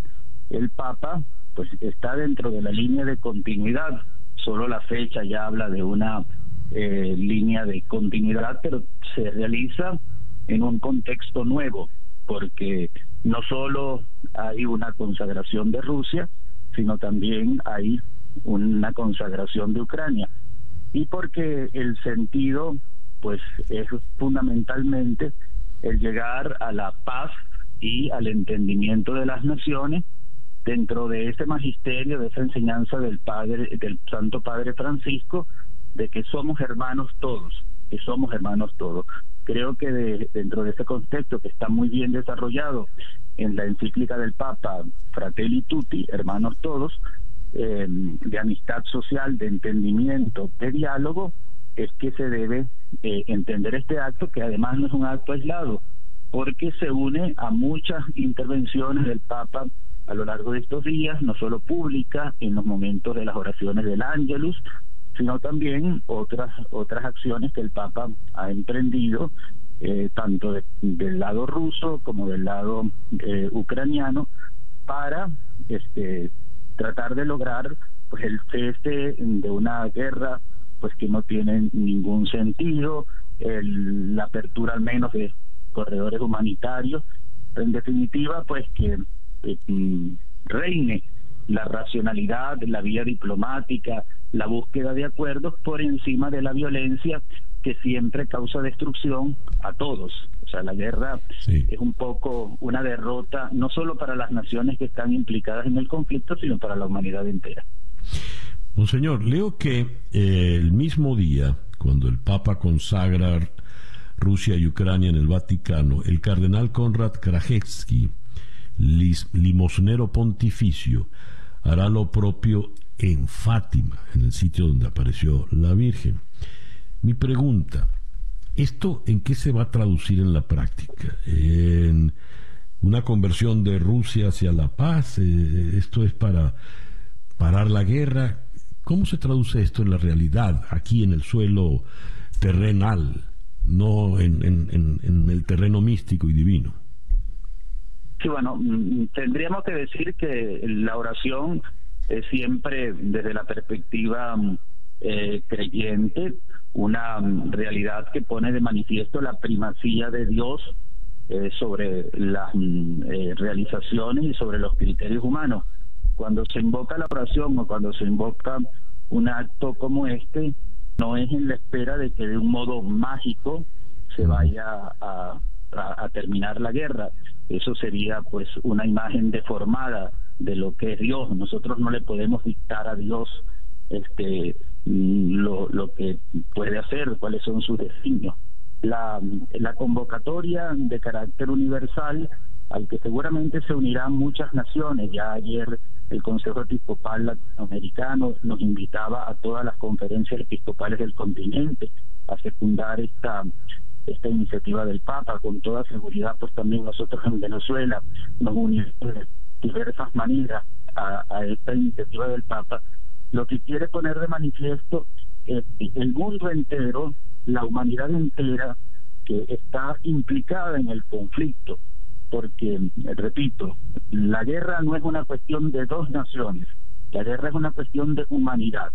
el Papa, pues está dentro de la línea de continuidad solo la fecha ya habla de una eh, línea de continuidad, pero se realiza en un contexto nuevo, porque no solo hay una consagración de Rusia, sino también hay una consagración de Ucrania. Y porque el sentido, pues, es fundamentalmente el llegar a la paz y al entendimiento de las naciones dentro de ese magisterio, de esa enseñanza del Padre, del Santo Padre Francisco, de que somos hermanos todos, que somos hermanos todos. Creo que dentro de ese contexto que está muy bien desarrollado en la encíclica del Papa Fratelli Tutti, hermanos todos, eh, de amistad social, de entendimiento, de diálogo, es que se debe eh, entender este acto, que además no es un acto aislado, porque se une a muchas intervenciones del Papa a lo largo de estos días, no solo pública, en los momentos de las oraciones del Ángelus, sino también otras otras acciones que el Papa ha emprendido eh, tanto del lado ruso como del lado eh, ucraniano para este tratar de lograr pues el cese de una guerra pues que no tiene ningún sentido la apertura al menos de corredores humanitarios. En definitiva pues que eh, mm, reine la racionalidad, la vía diplomática, la búsqueda de acuerdos por encima de la violencia que siempre causa destrucción a todos. O sea, la guerra es un poco una derrota no solo para las naciones que están implicadas en el conflicto, sino para la humanidad entera. Monseñor, leo que eh, el mismo día, cuando el Papa consagra Rusia y Ucrania en el Vaticano, el cardenal Konrad Krajewski, limosnero pontificio, hará lo propio en Fátima, en el sitio donde apareció la Virgen. Mi pregunta, ¿esto en qué se va a traducir en la práctica? ¿En una conversión de Rusia hacia la paz? Eh, ¿Esto es para parar la guerra? ¿Cómo se traduce esto en la realidad, aquí en el suelo terrenal, no en, en el terreno místico y divino? Sí, bueno, mm, tendríamos que decir que la oración es siempre desde la perspectiva mm, eh, creyente una mm, realidad que pone de manifiesto la primacía de Dios eh, sobre las eh, realizaciones y sobre los criterios humanos. Cuando se invoca la oración o cuando se invoca un acto como este, no es en la espera de que de un modo mágico se vaya a a, terminar la guerra. Eso sería pues una imagen deformada de lo que es Dios. Nosotros no le podemos dictar a Dios este lo, lo que puede hacer, cuáles son sus designios. La, la convocatoria de carácter universal al que seguramente se unirán muchas naciones. Ya ayer el Consejo Episcopal Latinoamericano nos invitaba a todas las conferencias episcopales del continente a secundar esta esta iniciativa del Papa. Con toda seguridad, pues también nosotros en Venezuela nos unimos de diversas maneras a, esta iniciativa del Papa, lo que quiere poner de manifiesto es el mundo entero, la humanidad entera, que está implicada en el conflicto, porque, repito, la guerra no es una cuestión de dos naciones, la guerra es una cuestión de humanidad.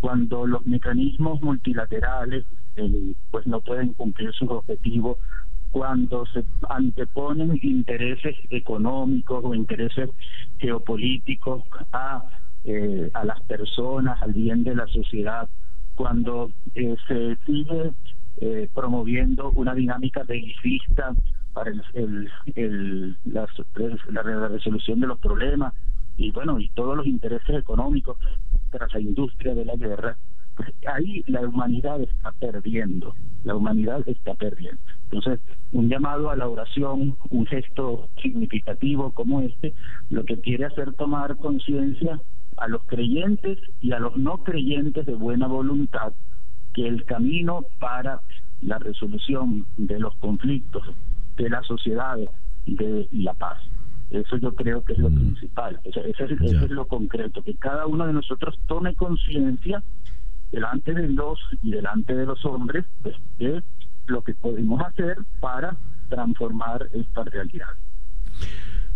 Cuando los mecanismos multilaterales pues no pueden cumplir sus objetivos cuando se anteponen intereses económicos o intereses geopolíticos a, eh, a las personas, al bien de la sociedad, cuando eh, se sigue eh, promoviendo una dinámica bellicista para el, el, la, la, resolución de los problemas y bueno y todos los intereses económicos tras la industria de la guerra ahí la humanidad está perdiendo, la humanidad está perdiendo. Entonces, un llamado a la oración, un gesto significativo como este, lo que quiere hacer tomar conciencia a los creyentes y a los no creyentes de buena voluntad que el camino para la resolución de los conflictos de las sociedades de la paz. Eso yo creo que es lo mm. principal, eso, es, eso es lo concreto, que cada uno de nosotros tome conciencia delante de Dios y delante de los hombres pues, de lo que podemos hacer para transformar esta realidad.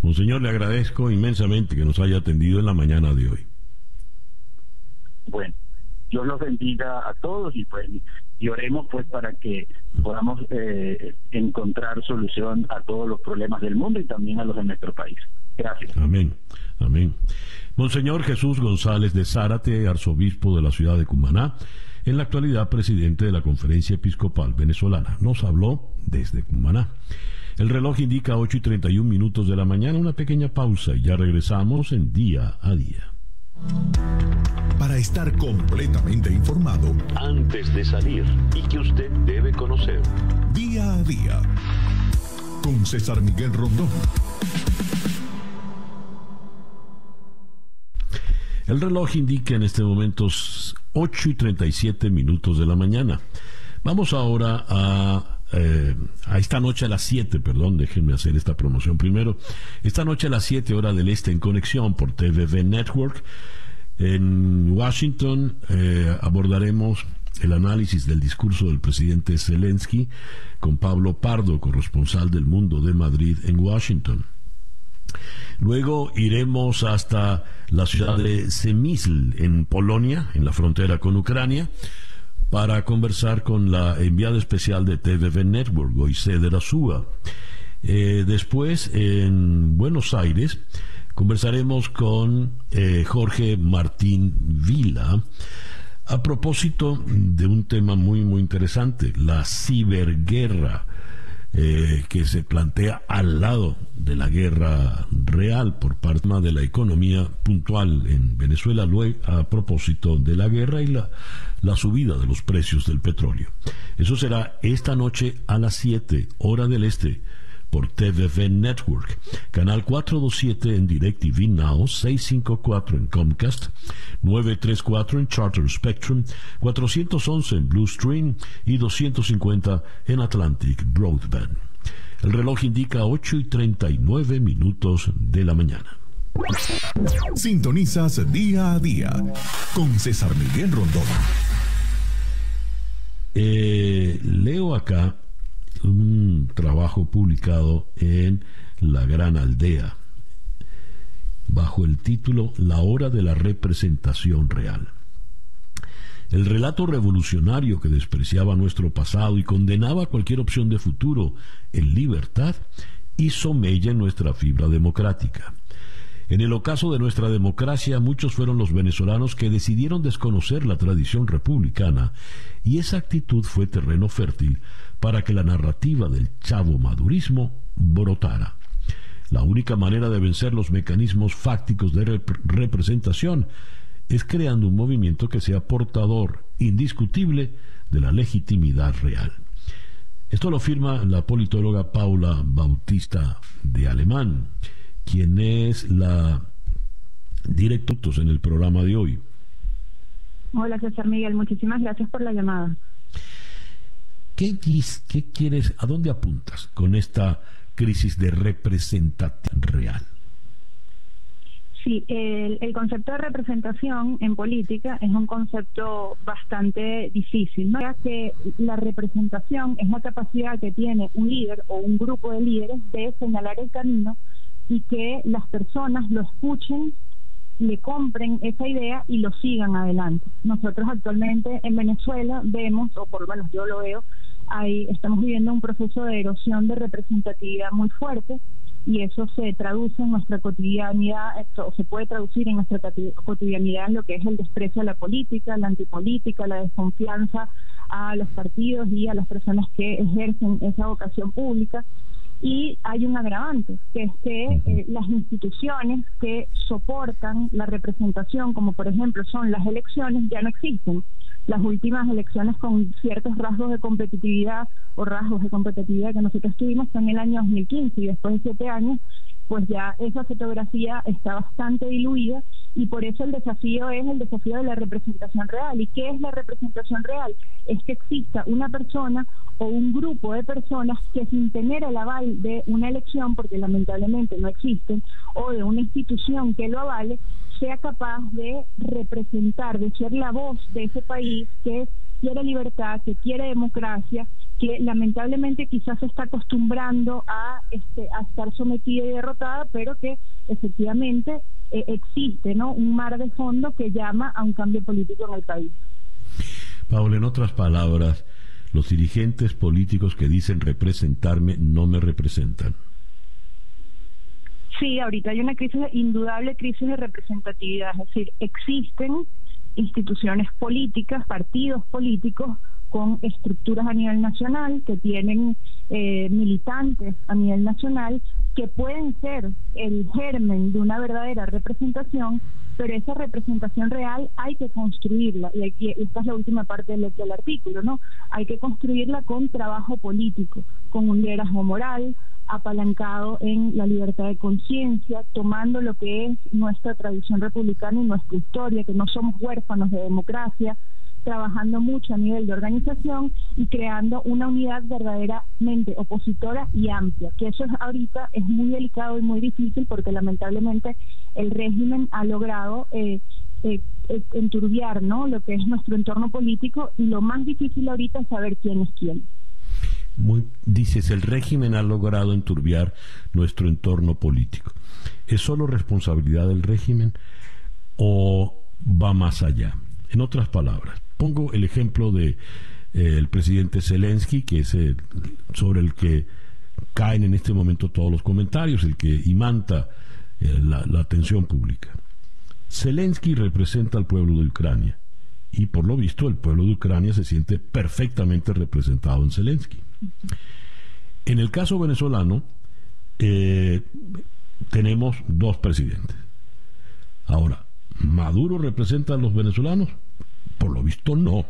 Monseñor, le agradezco inmensamente que nos haya atendido en la mañana de hoy. Bueno, Dios los bendiga a todos y pues y oremos pues para que podamos eh, encontrar solución a todos los problemas del mundo y también a los de nuestro país. Gracias. Amén. Amén. Monseñor Jesús González de Zárate, arzobispo de la ciudad de Cumaná, en la actualidad presidente de la Conferencia Episcopal Venezolana, nos habló desde Cumaná. El reloj indica 8 y 31 minutos de la mañana, una pequeña pausa y ya regresamos en día a día. Para estar completamente informado, antes de salir y que usted debe conocer. Día a día. Con César Miguel Rondón. El reloj indica en este momento 8 y 37 minutos de la mañana. Vamos ahora a, eh, a esta noche a las 7, perdón, déjenme hacer esta promoción primero. Esta noche a las 7 hora del este en conexión por TVV Network. En Washington eh, abordaremos el análisis del discurso del presidente Zelensky con Pablo Pardo, corresponsal del Mundo de Madrid en Washington. Luego iremos hasta la ciudad de Semizl, en Polonia, en la frontera con Ucrania, para conversar con la enviada especial de TVV Network, Goise de la eh, después, en Buenos Aires, conversaremos con eh, Jorge Martín Vila a propósito de un tema muy, muy interesante, la ciberguerra eh, que se plantea al lado de la guerra real por parte de la economía puntual en Venezuela a propósito de la guerra y la, la subida de los precios del petróleo. Eso será esta noche a las 7 hora del este por TVV Network, canal 427 en DirecTV Now, 654 en Comcast, 934 en Charter Spectrum, 411 en Blue Stream y 250 en Atlantic Broadband. El reloj indica 8 y 39 minutos de la mañana. Sintonizas día a día con César Miguel Rondón. Eh, leo acá un trabajo publicado en La Gran Aldea, bajo el título La hora de la representación real. El relato revolucionario que despreciaba nuestro pasado y condenaba cualquier opción de futuro en libertad hizo mella en nuestra fibra democrática. En el ocaso de nuestra democracia, muchos fueron los venezolanos que decidieron desconocer la tradición republicana y esa actitud fue terreno fértil para que la narrativa del chavo madurismo brotara. La única manera de vencer los mecanismos fácticos de representación es creando un movimiento que sea portador indiscutible de la legitimidad real. Esto lo firma la politóloga Paula Bautista de Alemán, quien es la directora en el programa de hoy. Hola César Miguel, muchísimas gracias por la llamada. ¿Qué, ¿Qué quieres, a dónde apuntas con esta crisis de representación real? Sí, el, concepto de representación en política es un concepto bastante difícil, ya que la representación es la capacidad que tiene un líder o un grupo de líderes de señalar el camino y que las personas lo escuchen, le compren esa idea y lo sigan adelante. Nosotros actualmente en Venezuela vemos, o por lo menos yo lo veo, ahí estamos viviendo un proceso de erosión de representatividad muy fuerte y eso se traduce en nuestra cotidianidad, esto se puede traducir en nuestra cotidianidad en lo que es el desprecio a la política, la antipolítica, la desconfianza a los partidos y a las personas que ejercen esa vocación pública. Y hay un agravante, que es que eh, las instituciones que soportan la representación, como por ejemplo son las elecciones, ya no existen. Las últimas elecciones con ciertos rasgos de competitividad o rasgos de competitividad que nosotros tuvimos fue en el año 2015 y después de siete años pues ya esa fotografía está bastante diluida y por eso el desafío es el desafío de la representación real. ¿Y qué es la representación real? Es que exista una persona o un grupo de personas que sin tener el aval de una elección, porque lamentablemente no existen, o de una institución que lo avale, sea capaz de representar, de ser la voz de ese país que quiere libertad, que quiere democracia, que lamentablemente quizás se está acostumbrando a, este, a estar sometida y derrotada, pero que efectivamente eh, existe ¿no? un mar de fondo que llama a un cambio político en el país. Paula, en otras palabras, los dirigentes políticos que dicen representarme no me representan. Sí, ahorita hay una crisis, indudable crisis de representatividad, es decir, existen instituciones políticas, partidos políticos con estructuras a nivel nacional, que tienen eh, militantes a nivel nacional, que pueden ser el germen de una verdadera representación, pero esa representación real hay que construirla, y, aquí, esta es la última parte del, del artículo, ¿no? Hay que construirla con trabajo político, con un liderazgo moral, apalancado en la libertad de conciencia, tomando lo que es nuestra tradición republicana y nuestra historia, que no somos huérfanos de democracia, trabajando mucho a nivel de organización y creando una unidad verdaderamente opositora y amplia, que eso ahorita es muy delicado y muy difícil porque lamentablemente el régimen ha logrado eh, eh, eh, enturbiar ¿no? lo que es nuestro entorno político y lo más difícil ahorita es saber quién es quién. Dices, el régimen ha logrado enturbiar nuestro entorno político. ¿Es solo responsabilidad del régimen o va más allá? En otras palabras, pongo el ejemplo de eh, el presidente Zelensky, que es el, sobre el que caen en este momento todos los comentarios, el que imanta eh, la, atención pública. Zelensky representa al pueblo de Ucrania y por lo visto el pueblo de Ucrania se siente perfectamente representado en Zelensky. En el caso venezolano, eh, tenemos dos presidentes. Ahora, ¿Maduro representa a los venezolanos? Por lo visto no.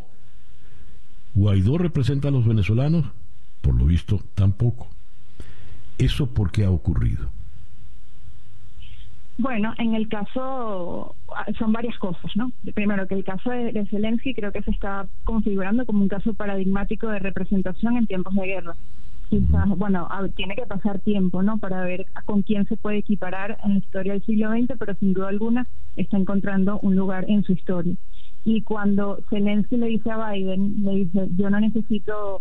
¿Guaidó representa a los venezolanos? Por lo visto tampoco. ¿Eso por qué ha ocurrido? Bueno, en el caso son varias cosas, ¿no? Primero, que el caso de, Zelensky creo que se está configurando como un caso paradigmático de representación en tiempos de guerra. Quizás, bueno, tiene que pasar tiempo, ¿no? Para ver con quién se puede equiparar en la historia del siglo XX, pero sin duda alguna está encontrando un lugar en su historia. Y cuando Zelensky le dice a Biden, le dice, yo no necesito,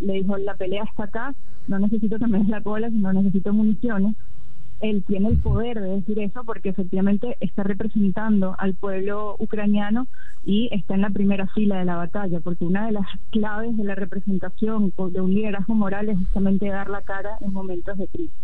le dijo, la pelea está acá, no necesito que la cola, sino necesito municiones él tiene el poder de decir eso porque efectivamente está representando al pueblo ucraniano y está en la primera fila de la batalla, porque una de las claves de la representación de un liderazgo moral es justamente dar la cara en momentos de crisis.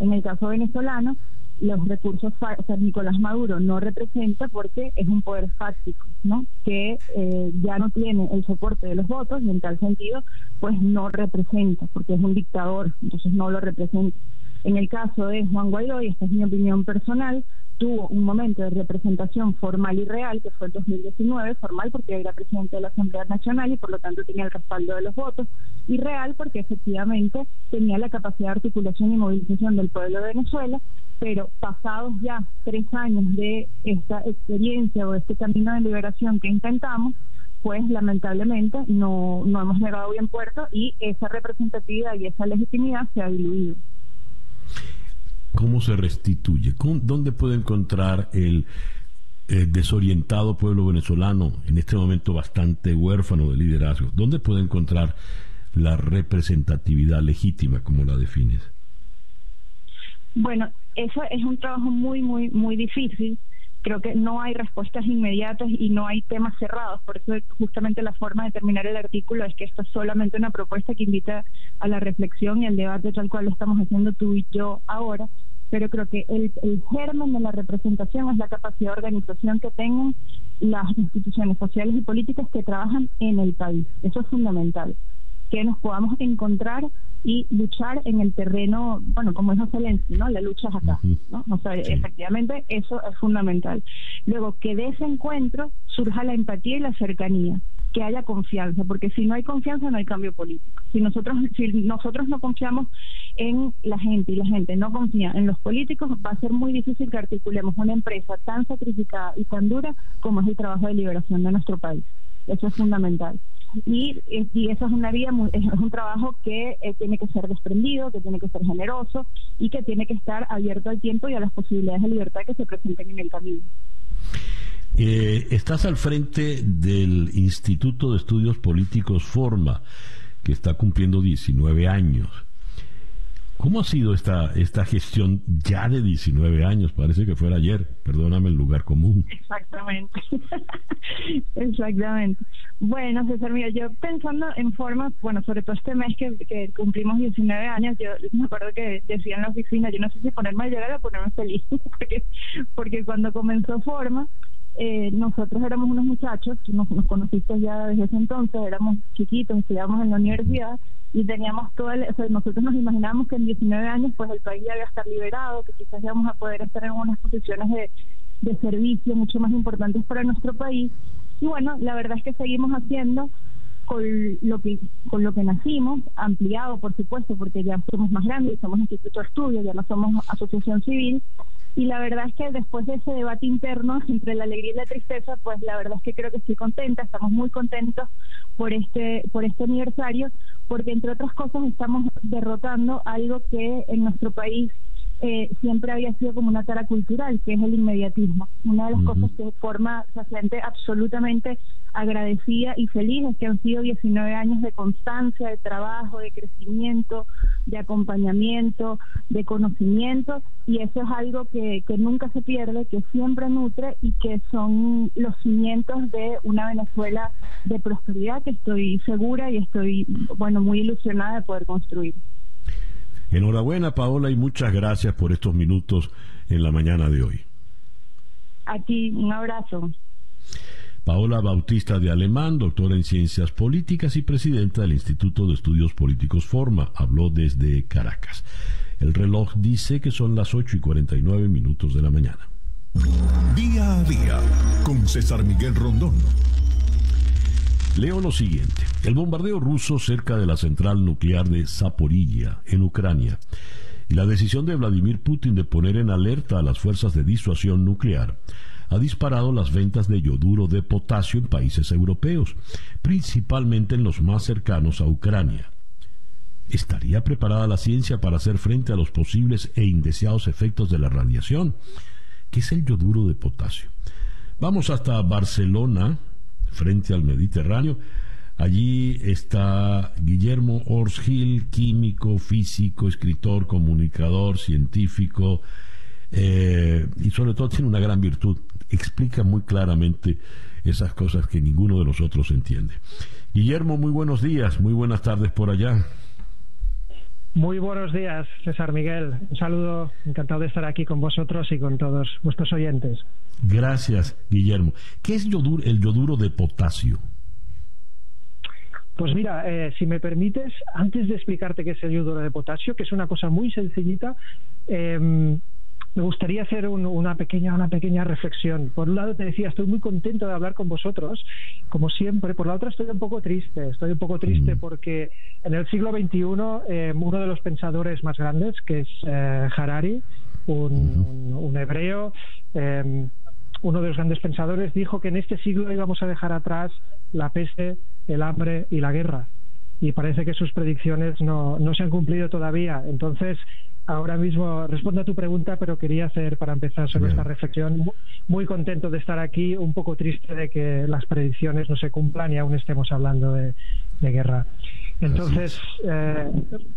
En el caso venezolano, los recursos, o sea, Nicolás Maduro no representa porque es un poder fáctico, ¿no? Que eh, ya no tiene el soporte de los votos y en tal sentido, pues no representa, porque es un dictador, entonces no lo representa. En el caso de Juan Guaidó, y esta es mi opinión personal, tuvo un momento de representación formal y real, que fue el 2019, formal porque era presidente de la Asamblea Nacional y por lo tanto tenía el respaldo de los votos, y real porque efectivamente tenía la capacidad de articulación y movilización del pueblo de Venezuela, pero pasados ya tres años de esta experiencia o este camino de liberación que intentamos, pues lamentablemente no, no hemos llegado bien puerto y esa representatividad y esa legitimidad se ha diluido. ¿Cómo se restituye? ¿Dónde puede encontrar el, desorientado pueblo venezolano, en este momento bastante huérfano de liderazgo? ¿Dónde puede encontrar la representatividad legítima, como la defines? Bueno, eso es un trabajo muy, muy, muy difícil. Creo que no hay respuestas inmediatas y no hay temas cerrados. Por eso justamente la forma de terminar el artículo es que esto es solamente una propuesta que invita a la reflexión y al debate tal cual lo estamos haciendo tú y yo ahora pero creo que el, germen de la representación es la capacidad de organización que tengan las instituciones sociales y políticas que trabajan en el país. Eso es fundamental. Que nos podamos encontrar y luchar en el terreno, bueno, como es Zelensky, ¿no? La lucha es acá, ¿no? O sea, efectivamente eso es fundamental. Luego, que de ese encuentro surja la empatía y la cercanía que haya confianza, porque si no hay confianza no hay cambio político. Si nosotros, si nosotros no confiamos en la gente y la gente no confía en los políticos, va a ser muy difícil que articulemos una empresa tan sacrificada y tan dura como es el trabajo de liberación de nuestro país. Eso es fundamental. Y, y eso es una vía, [laughs] es un trabajo que eh, tiene que ser desprendido, que tiene que ser generoso y que tiene que estar abierto al tiempo y a las posibilidades de libertad que se presenten en el camino. Eh, estás al frente del Instituto de Estudios Políticos Forma, que está cumpliendo 19 años. ¿Cómo ha sido esta, esta gestión ya de 19 años? Parece que fuera ayer, perdóname el lugar común. Exactamente, [laughs] exactamente. Bueno, César, mira, yo pensando en formas, bueno, sobre todo este mes que, cumplimos 19 años, yo me acuerdo que decía en la oficina, yo no sé si ponerme a llorar o ponerme feliz, [laughs] porque, porque cuando comenzó Forma, eh, nosotros éramos unos muchachos, nos, nos conociste ya desde ese entonces, éramos chiquitos, estudiábamos en la universidad y teníamos todo el, o sea, nosotros nos imaginábamos que en 19 años pues el país ya iba a estar liberado, que quizás íbamos a poder estar en unas posiciones de, servicio mucho más importantes para nuestro país. Y bueno, la verdad es que seguimos haciendo con lo que con lo que nacimos, ampliado por supuesto, porque ya somos más grandes, somos instituto de estudio, ya no somos asociación civil, y la verdad es que después de ese debate interno entre la alegría y la tristeza, pues la verdad es que creo que estoy contenta, estamos muy contentos por este por este aniversario, porque entre otras cosas estamos derrotando algo que en nuestro país eh, siempre había sido como una tara cultural, que es el inmediatismo. Una de las cosas que forma se siente absolutamente agradecida y feliz es que han sido 19 años de constancia, de trabajo, de crecimiento, de acompañamiento, de conocimiento, y eso es algo que, que nunca se pierde, que siempre nutre y que son los cimientos de una Venezuela de prosperidad que estoy segura y estoy, bueno, muy ilusionada de poder construir. Enhorabuena, Paola, y muchas gracias por estos minutos en la mañana de hoy. A ti, un abrazo. Paola Bautista de Alemán, doctora en Ciencias Políticas y presidenta del Instituto de Estudios Políticos Forma, habló desde Caracas. El reloj dice que son las 8 y 49 minutos de la mañana. Día a día, con César Miguel Rondón. Leo lo siguiente. El bombardeo ruso cerca de la central nuclear de Zaporilla, en Ucrania, y la decisión de Vladimir Putin de poner en alerta a las fuerzas de disuasión nuclear ha disparado las ventas de yoduro de potasio en países europeos, principalmente en los más cercanos a Ucrania. ¿Estaría preparada la ciencia para hacer frente a los posibles e indeseados efectos de la radiación? ¿Qué es el yoduro de potasio? Vamos hasta Barcelona, frente al Mediterráneo. Allí está Guillermo Orsgil, químico, físico, escritor, comunicador, científico, eh, y sobre todo tiene una gran virtud, explica muy claramente esas cosas que ninguno de nosotros entiende. Guillermo, muy buenos días, muy buenas tardes por allá. Muy buenos días, César Miguel. Un saludo, encantado de estar aquí con vosotros y con todos vuestros oyentes. Gracias, Guillermo. ¿Qué es el yoduro de potasio? Pues mira, eh, si me permites, antes de explicarte qué es el yoduro de potasio, que es una cosa muy sencillita, eh, me gustaría hacer una pequeña una pequeña reflexión. Por un lado te decía, estoy muy contento de hablar con vosotros, como siempre. Por la otra estoy un poco triste. Estoy un poco triste mm. porque en el siglo XXI eh, uno de los pensadores más grandes, que es eh, Harari, un, hebreo, em, uno de los grandes pensadores, dijo que en este siglo íbamos a dejar atrás la peste, el hambre y la guerra y parece que sus predicciones no, no se han cumplido todavía. Entonces, ahora mismo respondo a tu pregunta, pero quería hacer para empezar sobre esta reflexión. Muy contento de estar aquí, un poco triste de que las predicciones no se cumplan y aún estemos hablando de, guerra. Entonces, eh,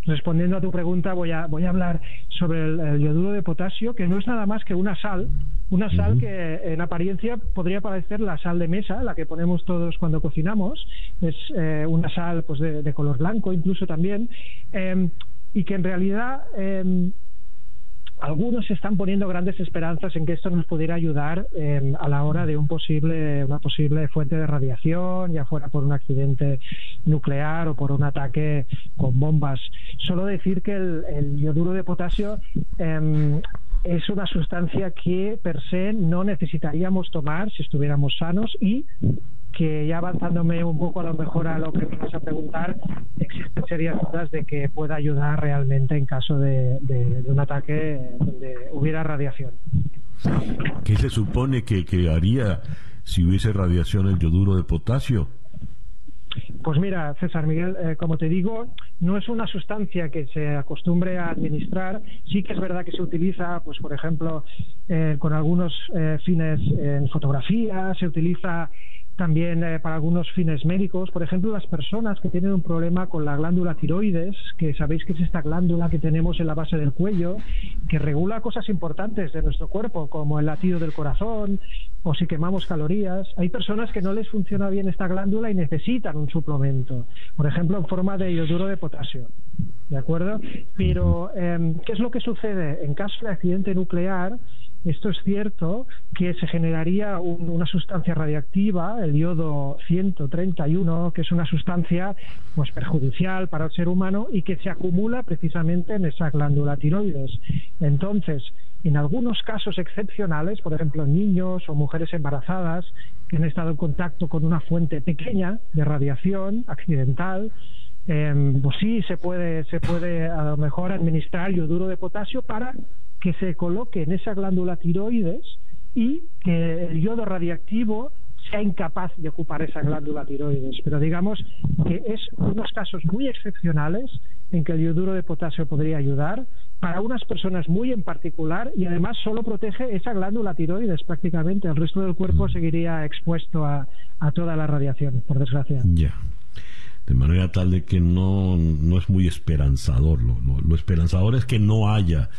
respondiendo a tu pregunta, voy a, voy a hablar sobre el, yoduro de potasio, que no es nada más que una sal, una sal que en apariencia podría parecer la sal de mesa, la que ponemos todos cuando cocinamos. Es eh, una sal pues, de, color blanco incluso también. Eh, y que en realidad eh, algunos están poniendo grandes esperanzas en que esto nos pudiera ayudar em, a la hora de un posible, una posible fuente de radiación, ya fuera por un accidente nuclear o por un ataque con bombas. Solo decir que el, yoduro de potasio em, es una sustancia que per se no necesitaríamos tomar si estuviéramos sanos y que ya avanzándome un poco a lo mejor a lo que me vas a preguntar, existen serias dudas de que pueda ayudar realmente en caso de, un ataque donde hubiera radiación. ¿Qué se supone que, que haría si hubiese radiación el yoduro de potasio? Pues mira, César Miguel, eh, como te digo, no es una sustancia que se acostumbre a administrar. Sí que es verdad que se utiliza, pues por ejemplo, eh, con algunos eh, fines en fotografía, se utiliza también eh, para algunos fines médicos. Por ejemplo, las personas que tienen un problema con la glándula tiroides, que sabéis que es esta glándula que tenemos en la base del cuello, que regula cosas importantes de nuestro cuerpo, como el latido del corazón o si quemamos calorías. Hay personas que no les funciona bien esta glándula y necesitan un suplemento, por ejemplo, en forma de yoduro de potasio. ¿De acuerdo? Pero, em, ¿qué es lo que sucede? En caso de accidente nuclear, esto es cierto que se generaría una sustancia radiactiva, el yodo 131, que es una sustancia pues perjudicial para el ser humano y que se acumula precisamente en esa glándula tiroides. Entonces, en algunos casos excepcionales, por ejemplo, niños o mujeres embarazadas que han estado en contacto con una fuente pequeña de radiación accidental, em, pues sí se puede, se puede a lo mejor administrar yoduro de potasio para que se coloque en esa glándula tiroides y que el yodo radiactivo sea incapaz de ocupar esa glándula tiroides. Pero digamos que es unos casos muy excepcionales en que el yoduro de potasio podría ayudar para unas personas muy en particular y además solo protege esa glándula tiroides prácticamente. El resto del cuerpo mm. seguiría expuesto a, toda la radiación, por desgracia. Ya. De manera tal de que no, no es muy esperanzador. lo esperanzador es que no haya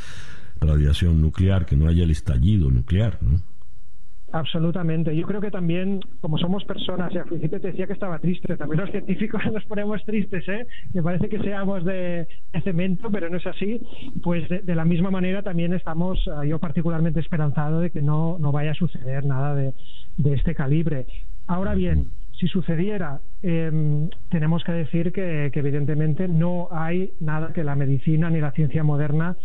radiación nuclear, que no haya el estallido nuclear, ¿no? Absolutamente. Yo creo que también, como somos personas, y al principio te decía que estaba triste, también los científicos [laughs] nos ponemos tristes, ¿eh? Me parece que seamos de, cemento, pero no es así. Pues de, la misma manera también estamos, eh, yo particularmente esperanzado de que no, no vaya a suceder nada de, de este calibre. Ahora bien, si sucediera, em, tenemos que decir que, evidentemente no hay nada que la medicina ni la ciencia moderna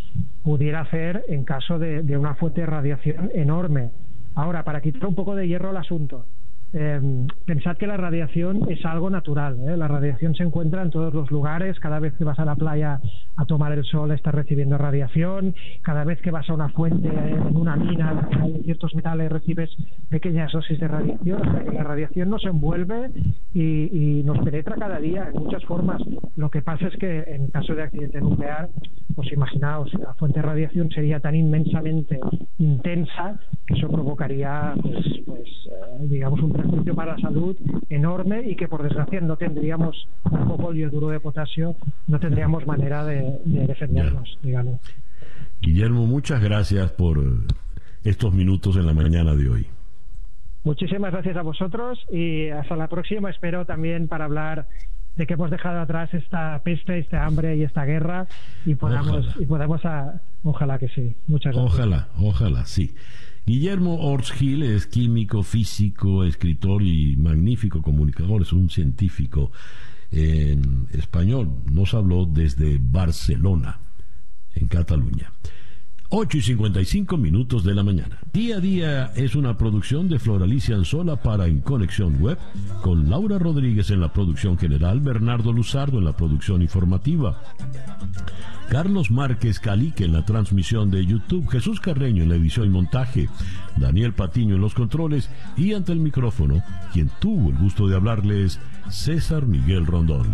pudiera hacer en caso de, de una fuente de radiación enorme. Ahora, para quitar un poco de hierro al asunto, eh, pensad que la radiación es algo natural. ¿eh? La radiación se encuentra en todos los lugares. Cada vez que vas a la playa a tomar el sol estás recibiendo radiación. Cada vez que vas a una fuente, en una mina, hay ciertos metales, recibes pequeñas dosis de radiación. la radiación nos envuelve y, nos penetra cada día en muchas formas. Lo que pasa es que en caso de accidente nuclear, pues imaginaos, la fuente de radiación sería tan inmensamente intensa que eso provocaría, pues, pues eh, digamos, un perjuicio para la salud enorme y que por desgracia no tendríamos, un poco el yoduro de potasio, no tendríamos manera de, defendernos, digamos. Guillermo, muchas gracias por estos minutos en la mañana de hoy. Muchísimas gracias a vosotros y hasta la próxima. Espero también para hablar de que hemos dejado atrás esta peste, este hambre y esta guerra y podamos y podamos a, ojalá que sí. Muchas gracias. Ojalá, ojalá, sí. Guillermo Ortsgil es químico, físico, escritor y magnífico comunicador, es un científico en español. Nos habló desde Barcelona, en Cataluña. 8 y 55 minutos de la mañana. Día a día es una producción de Floralicia Anzola para En Conexión Web, con Laura Rodríguez en la producción general, Bernardo Luzardo en la producción informativa. Carlos Márquez Calique en la transmisión de YouTube, Jesús Carreño en la edición y montaje, Daniel Patiño en los controles y ante el micrófono, quien tuvo el gusto de hablarles, César Miguel Rondón.